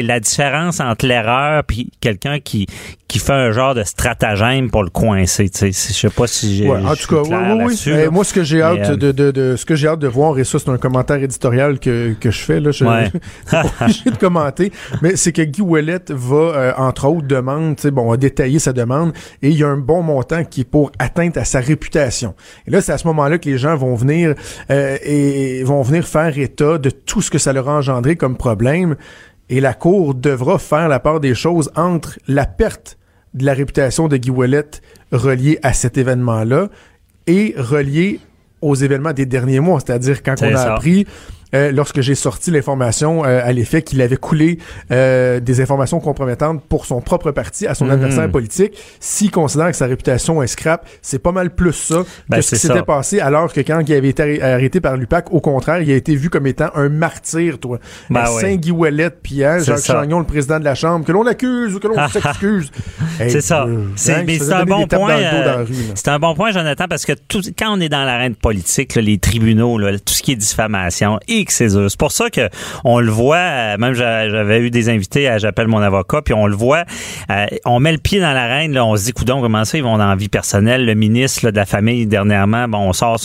la différence entre l'erreur puis quelqu'un qui qui fait un genre de stratagème pour le coincer. tu sais. Je sais pas si j'ai. Ouais, en tout cas, clair oui, oui, oui. moi, ce que j'ai hâte euh, de, de, de- ce que j'ai hâte de voir, et ça, c'est un commentaire éditorial que, que je fais, là. Je, Ouais. <laughs> <laughs> obligé de commenter. Mais c'est que Guy Ouellet va, euh, entre autres, demande, tu sais, bon, a détaillé sa demande, et il y a un bon montant qui est pour atteinte à sa réputation. Et là, c'est à ce moment-là que les gens vont venir, euh, et vont venir faire état de tout ce que ça leur a engendré comme problème. Et la Cour devra faire la part des choses entre la perte de la réputation de Guy Ouellet reliée à cet événement-là et reliée aux événements des derniers mois. C'est-à-dire quand on a ça. appris, euh, lorsque j'ai sorti l'information euh, à l'effet qu'il avait coulé euh, des informations compromettantes pour son propre parti à son Mhm. adversaire politique, s'il considère que sa réputation est scrap, c'est pas mal plus ça Ben, que ce qui s'était passé alors que quand il avait été arrê- arrêté par l'UPAC, au contraire, il a été vu comme étant un martyr, toi. Ben oui. Saint-Guy Ouellet, C'est Jacques ça. Chagnon, le président de la Chambre, que l'on accuse ou que l'on <laughs> s'excuse. Hey, C'est ça. C'est hein, un bon point. c'est un bon point, Jonathan, parce que tout, quand on est dans l'arène politique, là, les tribunaux, là, tout ce qui est diffamation, et que c'est pour ça que on le voit, euh, même j'avais eu des invités à J'appelle mon avocat, puis on le voit, euh, on met le pied dans l'arène, là, on se dit, coudon, comment ça, ils vont dans la vie personnelle? Le ministre de la Famille, dernièrement, bon, on sort,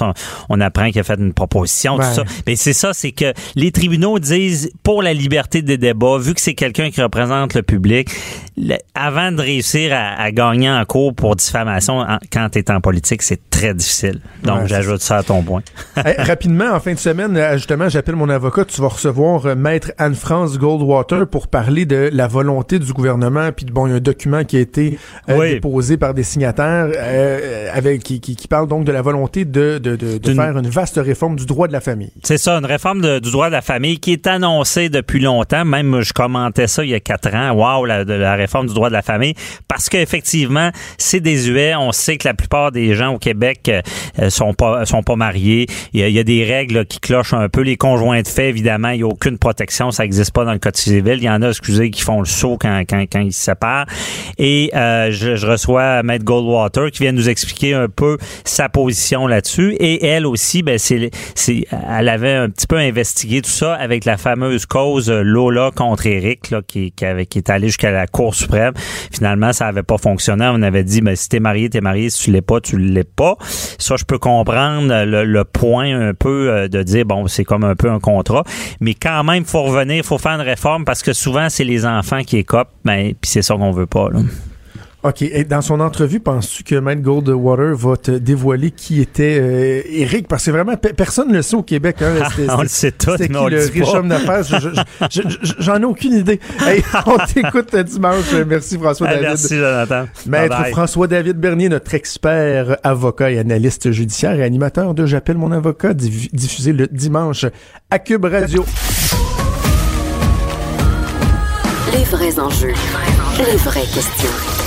on apprend qu'il a fait une proposition, tout ça. Mais c'est ça, c'est que les tribunaux disent, pour la liberté des débats, vu que c'est quelqu'un qui représente le public, avant de réussir à, gagner en cours pour diffamation quand tu es en politique, c'est très difficile. Donc, j'ajoute ça à ton point. <laughs> rapidement, en fin de semaine, euh, justement, j'appelle mon avocat, tu vas recevoir euh, Maître Anne-France Goldwater pour parler de la volonté du gouvernement, puis bon, il y a un document qui a été euh, déposé par des signataires avec qui, qui, parle donc de la volonté de, de, de, faire une vaste réforme du droit de la famille. C'est ça, une réforme du droit de la famille qui est annoncée depuis longtemps. Même, je commentais ça il y a quatre ans. Waouh, la, de la réforme du droit de la famille. Parce qu'effectivement, c'est désuet. On sait que la plupart des gens au Québec sont pas sont pas mariés. Il y a, des règles qui clochent un peu. Les conjoints de fait, évidemment, il n'y a aucune protection. Ça n'existe pas dans le Code civil. Il y en a, excusez, qui font le saut quand, quand, quand ils se séparent. Et euh, je, je, reçois Maître Goldwater qui vient nous expliquer un peu sa position là-dessus. Et elle aussi, ben, c'est, c'est, elle avait un petit peu investigué tout ça avec la fameuse cause Lola contre Eric, là, qui, qui, avait, qui est allée jusqu'à la Cour suprême. Finalement, ça n'avait pas fonctionné. On avait dit, ben, si t'es marié, t'es marié. Si tu l'es pas, tu l'es pas. Ça, je peux comprendre le, le point un peu euh, de dire, bon, c'est comme un un contrat. Mais quand même, faut revenir, faut faire une réforme parce que souvent, c'est les enfants qui écopent, mais puis c'est ça qu'on veut pas. Là. OK. Et dans son entrevue, penses-tu que Matt Goldwater va te dévoiler qui était euh, Eric? Parce que vraiment, personne ne le sait au Québec. Hein. <laughs> on le sait tout, mais on le riche homme d'affaires? J'en ai aucune idée. on <laughs> t'écoute dimanche. Merci François-David. merci Jonathan. Maître François-David Bernier, notre expert avocat et analyste judiciaire et animateur de J'appelle mon avocat, diffusé le dimanche à Cube Radio. Les vrais enjeux, les vraies questions.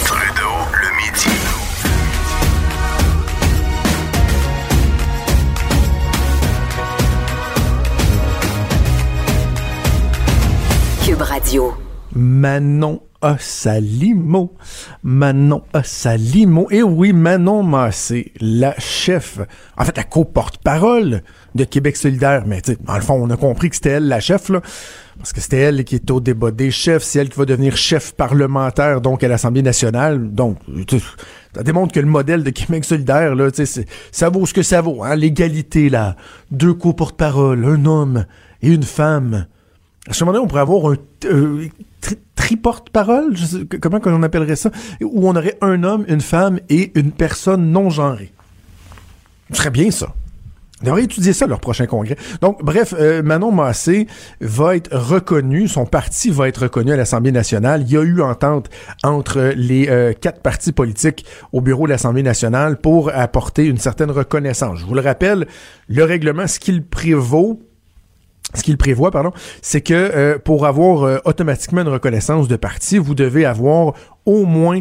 Manon Assalimo. Manon Assalimo. Et oui, Manon Massé, la chef, en fait, la co-porte-parole de Québec solidaire. Mais, dans le fond, on a compris que c'était elle la chef, là. Parce que c'était elle qui est au débat des chefs. C'est elle qui va devenir chef parlementaire, donc, à l'Assemblée nationale. Donc, ça démontre que le modèle de Québec solidaire, là, ça vaut ce que ça vaut. Hein? L'égalité, là. Deux co-porte-parole, un homme et une femme à ce moment-là, on pourrait avoir un euh, triporte-parole, comment on appellerait ça, où on aurait un homme, une femme et une personne non genrée. Ce serait bien ça. On devrait étudier ça leur prochain congrès. Donc, bref, euh, Manon Massé va être reconnu, son parti va être reconnu à l'Assemblée nationale. Il y a eu entente entre les euh, quatre partis politiques au bureau de l'Assemblée nationale pour apporter une certaine reconnaissance. Je vous le rappelle, le règlement, ce qu'il prévaut, ce qu'il prévoit, pardon, c'est que euh, pour avoir euh, automatiquement une reconnaissance de parti, vous devez avoir au moins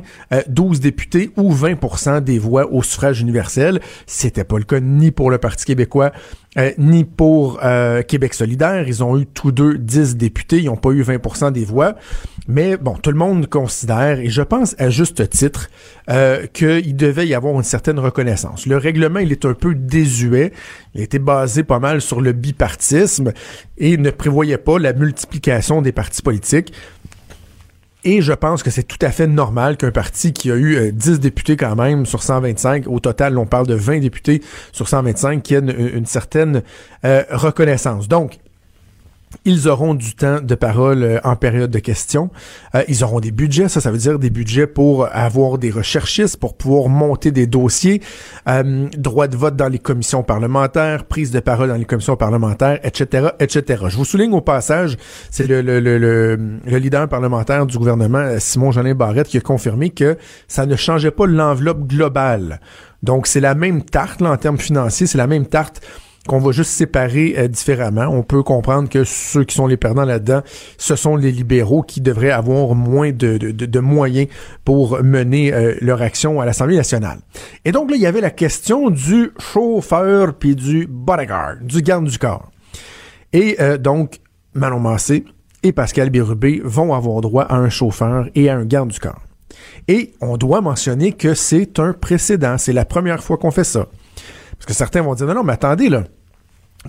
12 euh, députés ou 20% des voix au suffrage universel. C'était pas le cas ni pour le Parti québécois euh, ni pour euh, Québec solidaire. Ils ont eu tous deux 10 députés, ils n'ont pas eu 20% des voix. Mais bon, tout le monde considère, et je pense à juste titre, qu'il devait y avoir une certaine reconnaissance. Le règlement, il est un peu désuet. Il été basé pas mal sur le bipartisme et ne prévoyait pas la multiplication des partis politiques. Et je pense que c'est tout à fait normal qu'un parti qui a eu 10 euh, députés quand même sur 125, au total on parle de 20 députés sur 125, qui ait une, certaine euh, reconnaissance. Donc, ils auront du temps de parole euh, en période de questions. Euh, ils auront des budgets, ça, ça veut dire des budgets pour avoir des recherchistes, pour pouvoir monter des dossiers, euh, droit de vote dans les commissions parlementaires, prise de parole dans les commissions parlementaires, etc., etc. Je vous souligne au passage, c'est le, le, le, le, leader parlementaire du gouvernement, Simon Jeanin Barrette, qui a confirmé que ça ne changeait pas l'enveloppe globale. Donc, c'est la même tarte là, en termes financiers, c'est la même tarte qu'on va juste séparer euh, différemment. On peut comprendre que ceux qui sont les perdants là-dedans, ce sont les libéraux qui devraient avoir moins de, de, moyens pour mener euh, leur action à l'Assemblée nationale. Et donc là, il y avait la question du chauffeur puis du bodyguard, du garde du corps. Et euh, donc, Manon Massé et Pascal Bérubé vont avoir droit à un chauffeur et à un garde du corps. Et on doit mentionner que c'est un précédent. C'est la première fois qu'on fait ça. Parce que certains vont dire, non, non, mais attendez, là.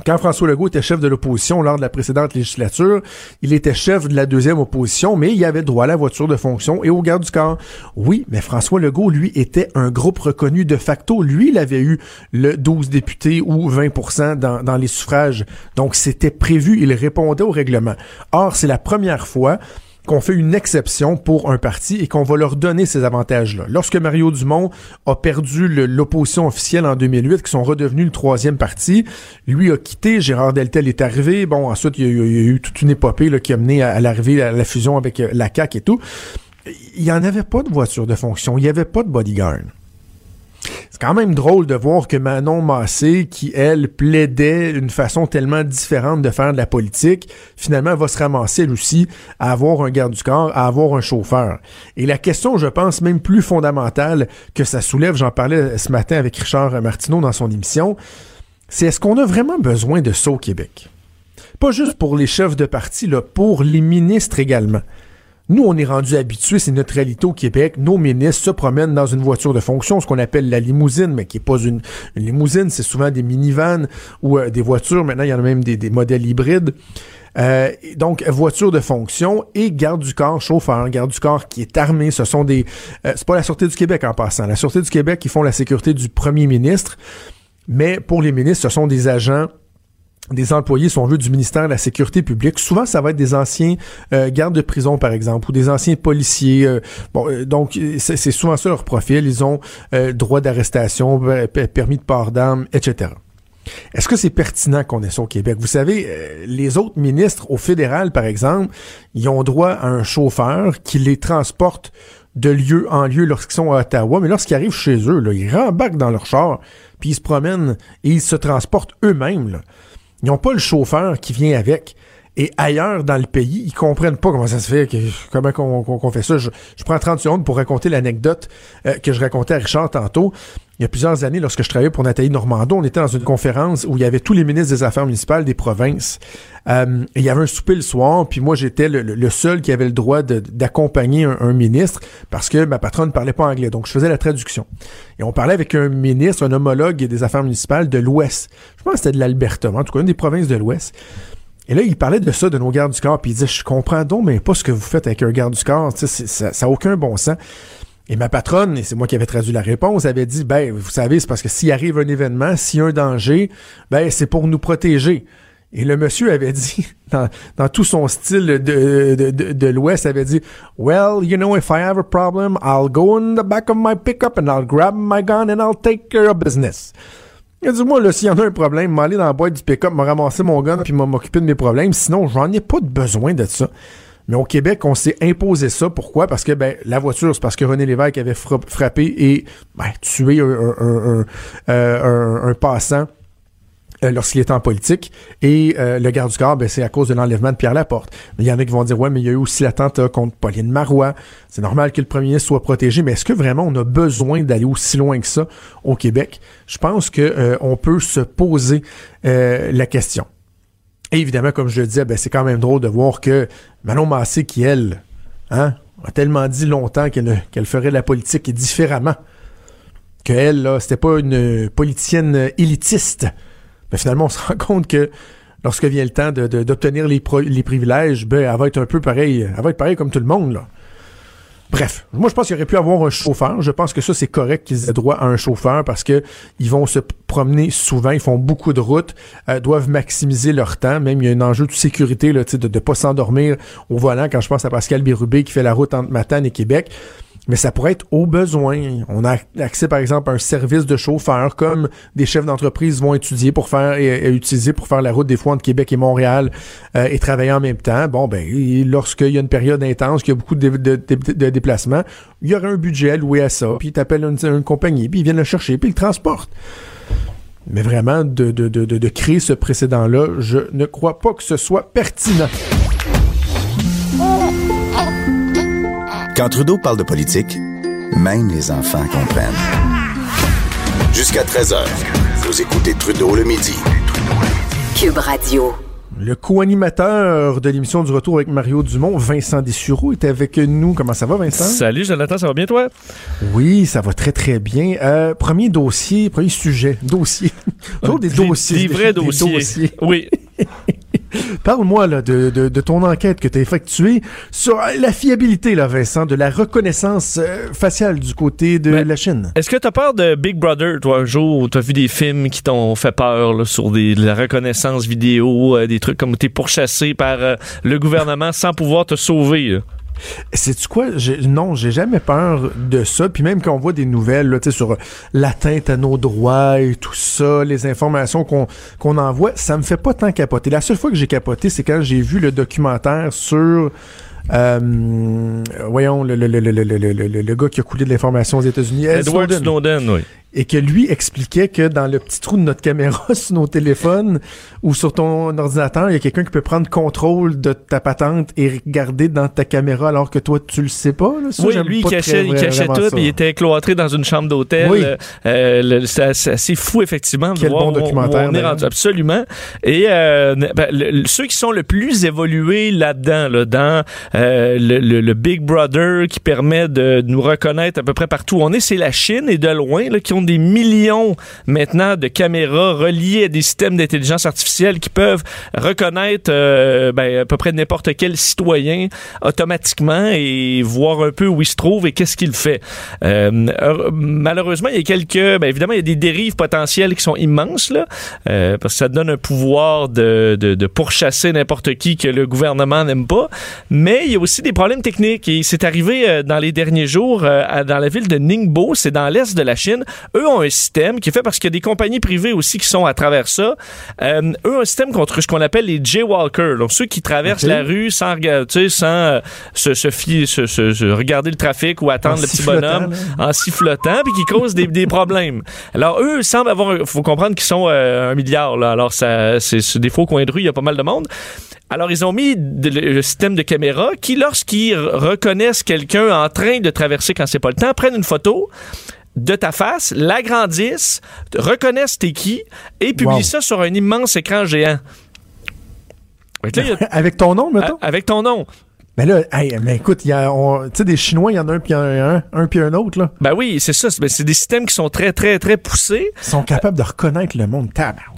Quand François Legault était chef de l'opposition lors de la précédente législature, il était chef de la deuxième opposition, mais il avait droit à la voiture de fonction et au garde du corps. Oui, mais François Legault, lui, était un groupe reconnu de facto. Lui, il avait eu le 12 députés ou 20 dans, dans les suffrages. Donc, c'était prévu. Il répondait au règlement. Or, c'est la première fois qu'on fait une exception pour un parti et qu'on va leur donner ces avantages-là. Lorsque Mario Dumont a perdu l'opposition officielle en 2008, qui sont redevenus le troisième parti, lui a quitté, Gérard Deltel est arrivé, bon, ensuite, il y a, eu toute une épopée là, qui a mené à, l'arrivée, à la fusion avec euh, la CAQ et tout. Il n'y en avait pas de voiture de fonction, il n'y avait pas de bodyguard. C'est quand même drôle de voir que Manon Massé, qui elle plaidait une façon tellement différente de faire de la politique, finalement va se ramasser elle aussi à avoir un garde du corps, à avoir un chauffeur. Et la question, je pense, même plus fondamentale que ça soulève, j'en parlais ce matin avec Richard Martineau dans son émission, c'est est-ce qu'on a vraiment besoin de ça Québec? Pas juste pour les chefs de parti, là, pour les ministres également. Nous, on est rendu habitués, c'est notre réalité au Québec. Nos ministres se promènent dans une voiture de fonction, ce qu'on appelle la limousine, mais qui est pas une, limousine, c'est souvent des minivans ou euh, des voitures. Maintenant, il y en a même des, modèles hybrides. Euh, donc, voiture de fonction et garde du corps, chauffeur, garde du corps qui est armé. Ce sont des... Euh, c'est pas la Sûreté du Québec en passant. La Sûreté du Québec, ils font la sécurité du premier ministre. Mais pour les ministres, ce sont des agents des employés, si on veut, du ministère de la Sécurité publique. Souvent, ça va être des anciens euh, gardes de prison, par exemple, ou des anciens policiers. Euh, bon, euh, donc, c'est souvent ça leur profil. Ils ont droit d'arrestation, permis de port d'armes, etc. Est-ce que c'est pertinent qu'on ait ça au Québec? Vous savez, les autres ministres au fédéral, par exemple, ils ont droit à un chauffeur qui les transporte de lieu en lieu lorsqu'ils sont à Ottawa, mais lorsqu'ils arrivent chez eux, là, ils rembarquent dans leur char, puis ils se promènent et ils se transportent eux-mêmes. Ils n'ont pas le chauffeur qui vient avec. Et ailleurs dans le pays, ils comprennent pas comment ça se fait, comment qu'on fait ça. Je, prends 30 secondes pour raconter l'anecdote euh, que je racontais à Richard tantôt. Il y a plusieurs années, lorsque je travaillais pour Nathalie Normando, on était dans une conférence où il y avait tous les ministres des Affaires municipales des provinces. Euh, il y avait un souper le soir, puis moi j'étais le, seul qui avait le droit d'accompagner un, ministre parce que ma patronne ne parlait pas anglais. Donc je faisais la traduction. Et on parlait avec un ministre, un homologue des Affaires municipales de l'Ouest. Je pense que c'était de l'Alberta, en tout cas une des provinces de l'Ouest. Et là, il parlait de ça, de nos gardes du corps, puis il disait, je comprends donc, mais pas ce que vous faites avec un garde du corps, ça n'a aucun bon sens. Et ma patronne, et c'est moi qui avais traduit la réponse, avait dit, ben, vous savez, c'est parce que s'il arrive un événement, s'il y a un danger, ben, c'est pour nous protéger. Et le monsieur avait dit, <laughs> dans, tout son style de, de, de, de l'Ouest, avait dit, Well, you know, if I have a problem, I'll go in the back of my pickup and I'll grab my gun and I'll take care of business. Il a dit, moi, là, s'il y en a un problème, m'aller dans la boîte du pick-up, me ramasser mon gun puis m'occuper de mes problèmes. Sinon, j'en ai pas de besoin de ça. Mais au Québec, on s'est imposé ça. Pourquoi? Parce que ben, la voiture, c'est parce que René Lévesque avait frappé et ben, tué un, un, euh, un passant euh, lorsqu'il était en politique. Et euh, le garde du corps, ben, c'est à cause de l'enlèvement de Pierre Laporte. Il y en a qui vont dire, ouais, mais il y a eu aussi l'attentat contre Pauline Marois. C'est normal que le premier ministre soit protégé, mais est-ce que vraiment on a besoin d'aller aussi loin que ça au Québec? Je pense que euh, peut se poser la question. Et évidemment, comme je le disais, ben, c'est quand même drôle de voir que Manon Massé, qui, elle, hein, a tellement dit longtemps qu'elle qu'elle ferait la politique différemment, qu'elle, là, c'était pas une politicienne élitiste, mais finalement, on se <laughs> rend compte que lorsque vient le temps d'obtenir les, privilèges, ben, elle va être un peu pareil. Elle va être pareil comme tout le monde, là. Bref, moi je pense qu'il aurait pu avoir un chauffeur. Je pense que ça c'est correct qu'ils aient droit à un chauffeur parce que ils vont se promener souvent, ils font beaucoup de routes, euh, doivent maximiser leur temps. Même il y a un enjeu de sécurité là, de ne pas s'endormir au volant. Quand je pense à Pascal Bérubé qui fait la route entre Matane et Québec, mais ça pourrait être au besoin. On a accès, par exemple, à un service de chauffeur, comme des chefs d'entreprise vont étudier pour faire et, utiliser pour faire la route des fois entre Québec et Montréal euh, et travailler en même temps. Bon, ben, lorsqu'il y a une période intense, qu'il y a beaucoup de, déplacements, il y aura un budget alloué à ça, puis tu appelles une, compagnie, puis ils viennent le chercher, puis ils le transportent. Mais vraiment, de, de créer ce précédent-là, je ne crois pas que ce soit pertinent. Quand Trudeau parle de politique, même les enfants comprennent. Jusqu'à 13h, vous écoutez Trudeau le midi. Cube Radio. le co-animateur de l'émission du Retour avec Mario Dumont, Vincent Dessureau, est avec nous. Comment ça va, Vincent? Salut, Jonathan, ça va bien, toi? Oui, ça va très, très bien. Euh, premier dossier, premier sujet, dossier. Toujours des, dossiers. Des vrais dossiers. Oui. <laughs> <laughs> Parle-moi là de, de, ton enquête que tu as effectuée sur la fiabilité, là, Vincent, de la reconnaissance euh, faciale du côté de la Chine. Est-ce que tu as peur de Big Brother, toi, un jour où tu as vu des films qui t'ont fait peur sur des, la reconnaissance vidéo, euh, des trucs comme tu es pourchassé par euh, le gouvernement sans pouvoir te sauver? C'est-tu quoi? non, j'ai jamais peur de ça. Puis même quand on voit des nouvelles là, sur l'atteinte à nos droits et tout ça, les informations qu'on envoie, ça me fait pas tant capoter. La seule fois que j'ai capoté, c'est quand j'ai vu le documentaire sur euh, voyons, le, le, le, le, gars qui a coulé de l'information aux États-Unis. Edward Snowden oui et que lui expliquait que dans le petit trou de notre caméra <laughs> sur nos téléphones ou sur ton ordinateur, il y a quelqu'un qui peut prendre contrôle de ta patente et regarder dans ta caméra alors que toi tu le sais pas. Là. oui, lui il cachait, il cachait tout, il était cloîtré dans une chambre d'hôtel. Oui. Euh, c'est assez fou effectivement. Quel bon documentaire. On, est rendu, absolument. Et euh, ben, ceux qui sont le plus évolués là-dedans, là, dans euh, le, le, Big Brother qui permet de nous reconnaître à peu près partout où on est, c'est la Chine et de loin là, qui ont des millions maintenant de caméras reliées à des systèmes d'intelligence artificielle qui peuvent reconnaître euh, ben, à peu près n'importe quel citoyen automatiquement et voir un peu où il se trouve et qu'est-ce qu'il fait. Euh, malheureusement, il y a quelques... Ben, évidemment, il y a des dérives potentielles qui sont immenses, là, euh, parce que ça donne un pouvoir de, de, de pourchasser n'importe qui que le gouvernement n'aime pas. Mais il y a aussi des problèmes techniques et c'est arrivé dans les derniers jours dans la ville de Ningbo, c'est dans l'est de la Chine. Eux ont un système qui est fait parce qu'il y a des compagnies privées aussi qui sont à travers ça. Euh, eux ont un système contre ce qu'on appelle les jaywalkers, donc ceux qui traversent la rue sans, sans euh, se, se, se, regarder le trafic ou attendre le petit bonhomme en sifflotant, puis qui causent des, des, problèmes. Alors eux semblent avoir, faut comprendre qu'ils sont euh, un milliard. Là. Alors ça, c'est des faux coins de rue, il y a pas mal de monde. Alors, ils ont mis le système de caméra qui, lorsqu'ils reconnaissent quelqu'un en train de traverser quand c'est pas le temps, prennent une photo, de ta face, l'agrandissent, reconnaissent t'es qui et publient ça sur un immense écran géant. <laughs> avec ton nom, mettons? Avec ton nom. Mais là, mais écoute, il y a, tu sais, des Chinois, il y en a un puis un, un, puis un autre, là. Ben oui, c'est ça. C'est des systèmes qui sont très, très, très poussés. Ils sont capables de reconnaître le monde.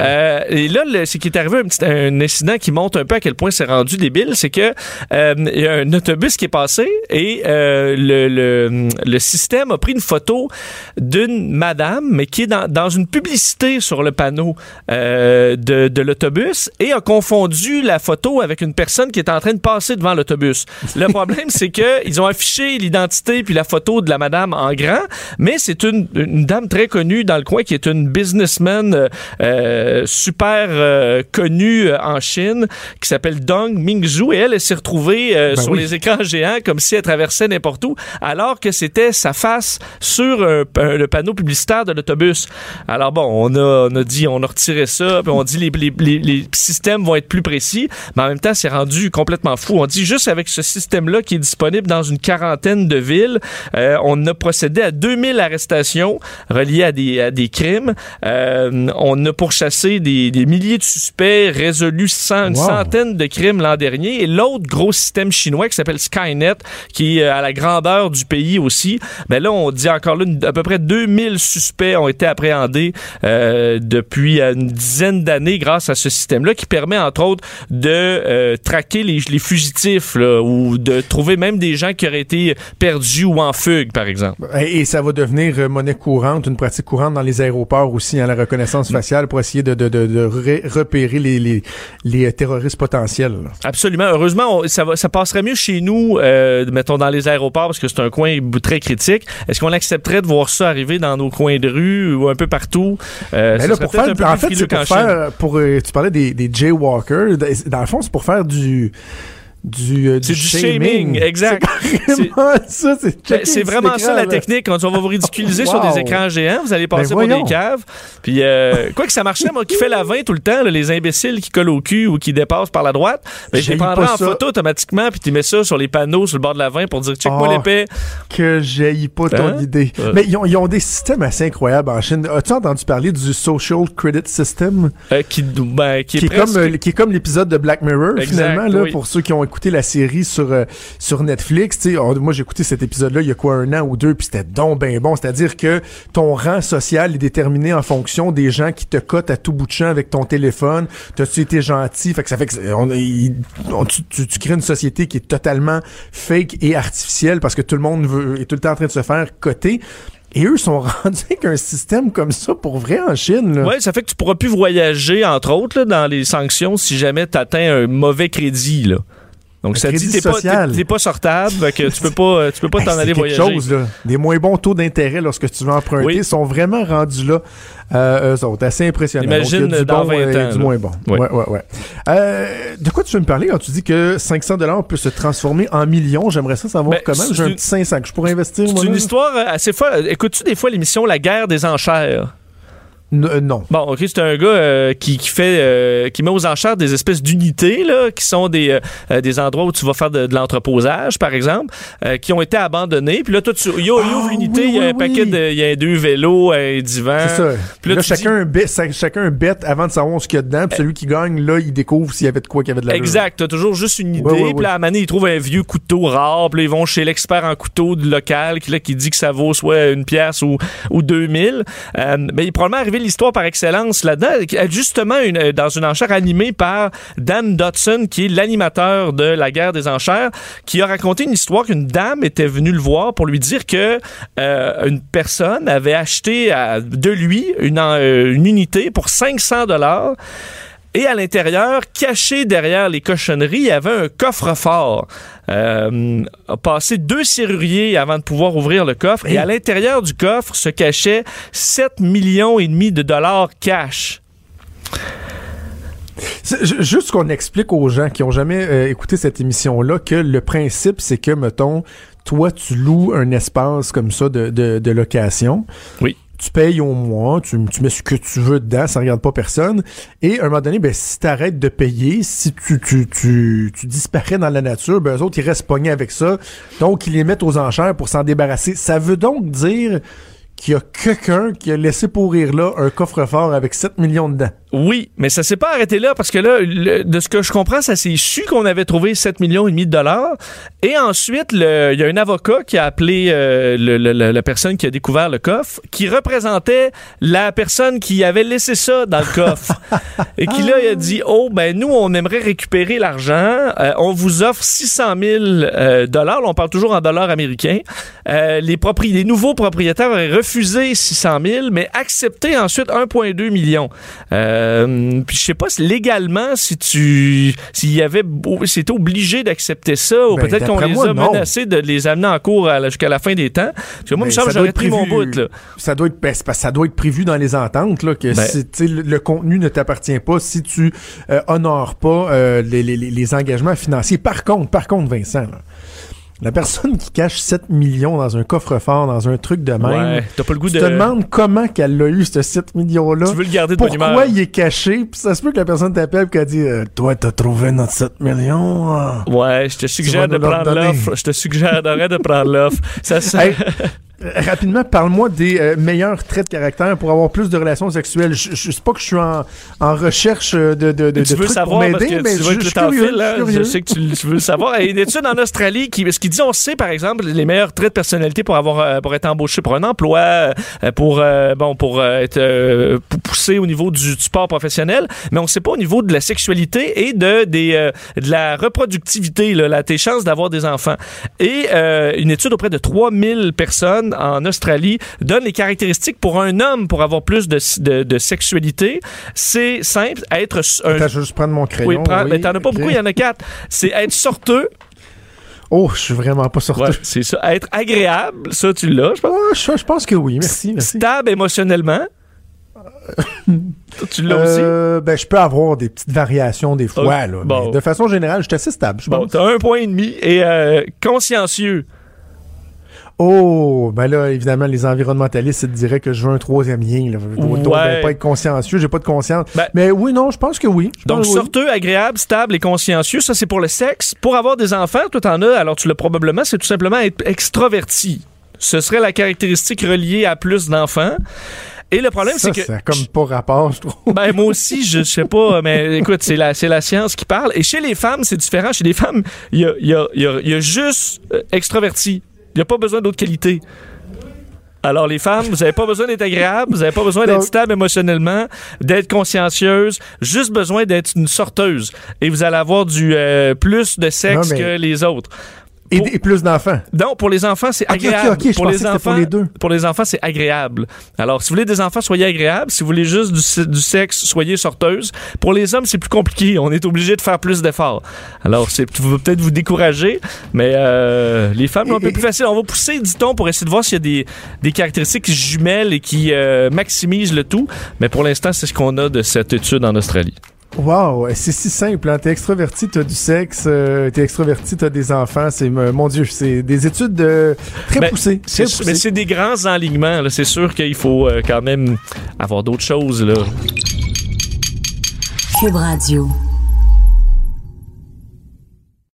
Euh, et là, ce qui est arrivé, un, petit, un incident qui montre un peu à quel point c'est rendu débile, c'est que euh, il y a un autobus qui est passé et euh, le, le, le, système a pris une photo d'une madame, mais qui est dans, dans une publicité sur le panneau euh, de, de l'autobus et a confondu la photo avec une personne qui est en train de passer devant l'autobus. <laughs> Le problème, c'est que ils ont affiché l'identité puis la photo de la madame en grand, mais c'est une, dame très connue dans le coin qui est une businessman euh, euh, super euh, connue en Chine qui s'appelle Dong Mingzhu et elle, elle s'est retrouvée ben sur les écrans géants comme si elle traversait n'importe où, alors que c'était sa face sur le panneau publicitaire de l'autobus. Alors bon, on a, on a dit, on a retiré ça, puis on dit les, les, les systèmes vont être plus précis, mais en même temps, c'est rendu complètement fou. On dit juste avec ce système-là qui est disponible dans une quarantaine de villes. Euh, on a procédé à 2000 arrestations reliées à des, à des crimes. Euh, on a pourchassé des, des, milliers de suspects, résolu cent, une centaine de crimes l'an dernier. Et l'autre gros système chinois qui s'appelle Skynet, qui est à la grandeur du pays aussi, ben là, on dit encore là, à peu près 2000 suspects ont été appréhendés euh, depuis une dizaine d'années grâce à ce système-là qui permet, entre autres, de euh, traquer les, les fugitifs là, ou de trouver même des gens qui auraient été perdus ou en fugue, par exemple. Et, ça va devenir euh, monnaie courante, une pratique courante dans les aéroports aussi, hein, la reconnaissance faciale pour essayer de, de, de, repérer les, les, les, terroristes potentiels. Absolument. Heureusement, ça, va, ça passerait mieux chez nous, euh, mettons dans les aéroports, parce que c'est un coin très critique. Est-ce qu'on accepterait de voir ça arriver dans nos coins de rue ou un peu partout? Euh, là, pour faire, en fait, c'est pour faire, pour, tu parlais des, des jaywalkers, dans le fond, c'est pour faire du du, euh, C'est du shaming, exact. C'est vraiment ça, c'est Ben, C'est vraiment ça la technique. Quand on va vous ridiculiser sur des écrans géants, vous allez passer Ben pour des caves. Puis, euh, quoi que ça marchait, moi, qui fait la 20 tout le temps, là, les imbéciles qui collent au cul ou qui dépassent par la droite, ben, je les pas en ça. photo automatiquement, puis tu mets ça sur les panneaux sur le bord de la 20 pour dire check-moi Ah. l'épée. que j'aille pas ton Hein? idée. Ouais. Mais ils ont, ils ont des systèmes assez incroyables en Chine. As-tu entendu parler du Social Credit System? Euh, qui, ben, qui est, qui est, presque- comme, qui est comme l'épisode de Black Mirror, Exact, finalement, là, oui. pour ceux qui ont écouté la série sur, euh, sur Netflix. tu moi, j'ai écouté cet épisode-là il y a quoi, un an ou deux, puis c'était donc ben bon. C'est-à-dire que ton rang social est déterminé en fonction des gens qui te cotent à tout bout de champ avec ton téléphone. T'as-tu été gentil? Fait que ça fait que tu, crées une société qui est totalement fake et artificielle parce que tout le monde est tout le temps en train de se faire coter. Et eux sont <laughs> rendus avec un système comme ça pour vrai en Chine. Ouais, ça fait que tu pourras plus voyager, entre autres, dans les sanctions si jamais tu atteins un mauvais crédit. Là. Donc, Un ça dit t'es pas, pas sortable, que tu peux pas, euh, tu peux pas <laughs> t'en aller voyager. chose, là. Des moins bons taux d'intérêt lorsque tu veux emprunter Oui. sont vraiment rendus là. Euh, eux autres, assez impressionnants. Imagine Donc, il y a du dans bon 20 euh, et ans, du là. moins bon. Oui. Ouais, ouais, ouais. Euh, de quoi tu veux me parler quand tu dis que 500 dollars peut se transformer en millions? J'aimerais ça savoir Ben, comment. J'ai un petit 500 que je pourrais investir. C'est une histoire euh, assez folle. Écoutes-tu des fois l'émission La guerre des enchères? Euh, non. Bon, ok, c'est un gars euh, qui, qui fait, euh, qui met aux enchères des espèces d'unités là, qui sont des, des endroits où tu vas faire de, de l'entreposage, par exemple, qui ont été abandonnés. Puis là, toi, tu, il y a, Ah, l'unité, oui, il y a oui, un paquet de, il y a deux vélos, un divan. C'est ça. Puis là, chacun, bet, sa- chacun bet avant de savoir ce qu'il y a dedans. Puis celui qui gagne, là, il découvre s'il y avait de quoi qu'il y avait de la Exact, t'as toujours juste une idée. Puis là, à donné, ils trouvent un vieux couteau rare. Puis là, ils vont chez l'expert en couteau local qui, là, qui dit que ça vaut soit une pièce ou, ou 2000. Euh, mais il est probablement arrivé l'histoire par excellence là-dedans. Justement, une- dans une enchère animée par Dan Dodson, qui est l'animateur de la guerre des enchères, qui a raconté une histoire qu'une dame était venue le voir pour lui dire que euh, une personne avait acheté de lui une, euh, une unité pour 500 dollars. Et à l'intérieur, caché derrière les cochonneries, il y avait un coffre-fort. Euh, a passé deux serruriers avant de pouvoir ouvrir le coffre. Et à l'intérieur du coffre se cachait 7 millions et demi de dollars cash. Juste qu'on explique aux gens qui ont jamais euh, écouté cette émission-là que le principe, c'est que, mettons, toi, tu loues un espace comme ça de, de, de location. Oui. Tu payes au mois, tu, tu mets ce que tu veux dedans, ça regarde pas personne. Et à un moment donné, ben, si t'arrêtes de payer, si tu, tu, tu, tu disparais dans la nature, ben, eux autres, ils restent pognés avec ça. Donc, ils les mettent aux enchères pour s'en débarrasser. Ça veut donc dire qu'il y a quelqu'un qui a laissé pourrir là un coffre-fort avec 7 millions dedans. Oui, mais ça s'est pas arrêté là parce que là, le- de ce que je comprends, ça s'est su qu'on avait trouvé 7 millions et demi de dollars. Et ensuite, il y a un avocat qui a appelé euh, le- le- le- la personne qui a découvert le coffre, qui représentait la personne qui avait laissé ça dans le coffre. <laughs> et qui là, il a dit, oh, ben nous, on aimerait récupérer l'argent. Euh, on vous offre 600 000 euh, dollars. On parle toujours en dollars américains. Euh, les, propri- les nouveaux propriétaires auraient refusé 600 000, mais accepté ensuite 1,2 million. Euh, puis je sais pas si légalement si tu s'il y avait t'es obligé d'accepter ça ou Ben, peut-être qu'on les moi, a non. menacés de les amener en cours jusqu'à la fin des temps. Parce que moi, Ben, me semble ça que doit j'aurais être pris mon prévu. bout là. Ça doit être ben, ça doit être prévu dans les ententes là que Ben- si, le, le contenu ne t'appartient pas si tu euh, honores pas euh, les, les- les- les engagements financiers. Par contre, par contre, Vincent, là, la personne qui cache 7 millions dans un coffre-fort, dans un truc de même, Ouais, t'as pas le goût tu de te demandes comment qu'elle l'a eu, ce 7 millions-là. tu veux le garder de bonne. Pourquoi il est caché? Puis ça se peut que la personne t'appelle et qu'elle dit euh, Toi, t'as trouvé notre 7 millions. ah. Ouais, je te suggère de prendre l'offre. Je te suggérerais de prendre l'offre. Ça, <laughs> ça- Hey, rapidement, parle-moi des euh, meilleurs traits de caractère pour avoir plus de relations sexuelles. Je, je sais pas que je suis en, en recherche euh, de, de, de, tu de veux trucs savoir pour m'aider, mais tu je, veux je que je curieux, file, hein? je suis je curieux. sais que tu, tu veux le savoir. Il y a une étude en Australie qui, ce qui dit, on sait par exemple les meilleurs traits de personnalité pour avoir euh, pour être embauché pour un emploi, euh, pour euh, bon pour euh, être euh, pou- poussé au niveau du, du sport professionnel, mais on sait pas au niveau de la sexualité et de des euh, de la reproductivité là, tes chances d'avoir des enfants. Et euh, une étude auprès de 3000 personnes en Australie donne les caractéristiques pour un homme pour avoir plus de, de, de sexualité. C'est simple, être un Attends, je vais juste prendre mon crayon. oui, prends, oui, mais t'en as pas ok. beaucoup, il y en a quatre. C'est être sorteux. Oh, je suis vraiment pas sorti. Ouais, c'est ça. Être agréable, ça, tu l'as, je pense. Je, je pense que oui, merci. merci. Stable émotionnellement. <laughs> Tu l'as aussi? Euh, ben, je peux avoir des petites variations des fois, Ok, là. bon. mais de façon générale, je suis assez stable, je Bon, t'as un point et demi. Et euh, consciencieux. Oh, ben là, évidemment, les environnementalistes ils te diraient que je veux un troisième lien. Là. Je Ouais. pas être consciencieux, j'ai pas de conscience. Ben- mais oui, non, je pense que oui. Donc, oui. sorteux, agréable, stable et consciencieux, ça c'est pour le sexe. Pour avoir des enfants, toi t'en as, alors tu l'as probablement, c'est tout simplement être extraverti. Ce serait la caractéristique reliée à plus d'enfants. Et le problème, c'est que... ça comme pas rapport, je trouve. Ben moi aussi, je, je sais pas, mais écoute, c'est la, c'est la science qui parle. Et chez les femmes, c'est différent. Chez les femmes, il y a, y a- y a- y a juste euh, extraverti. Il n'y a pas besoin d'autres qualités. Alors les femmes, vous n'avez pas besoin d'être agréable, vous n'avez pas besoin d'être stable émotionnellement, d'être consciencieuse, juste besoin d'être une sorteuse. Et vous allez avoir du euh, plus de sexe Non, mais- que les autres. Et, Pour- et plus d'enfants. Non, pour les enfants, c'est agréable. pour les enfants, pour les deux. pour les enfants, c'est agréable. Alors, si vous voulez des enfants, soyez agréables. Si vous voulez juste du, se- du sexe, soyez sorteuse. Pour les hommes, c'est plus compliqué. On est obligé de faire plus d'efforts. Alors, c'est peut-être vous décourager, mais euh, les femmes, l'ont un peu plus facile. On va pousser, dit-on, pour essayer de voir s'il y a des, des caractéristiques jumellent et qui euh, maximisent le tout. Mais pour l'instant, c'est ce qu'on a de cette étude en Australie. Wow, c'est si simple. Hein? T'es extroverti, t'as du sexe. euh, t'es extroverti, t'as des enfants. C'est euh, mon Dieu, c'est des études euh, très Ben, poussées. Très mais c'est des grands enlignements. là. C'est sûr qu'il faut euh, quand même avoir d'autres choses. Là. Cube Radio.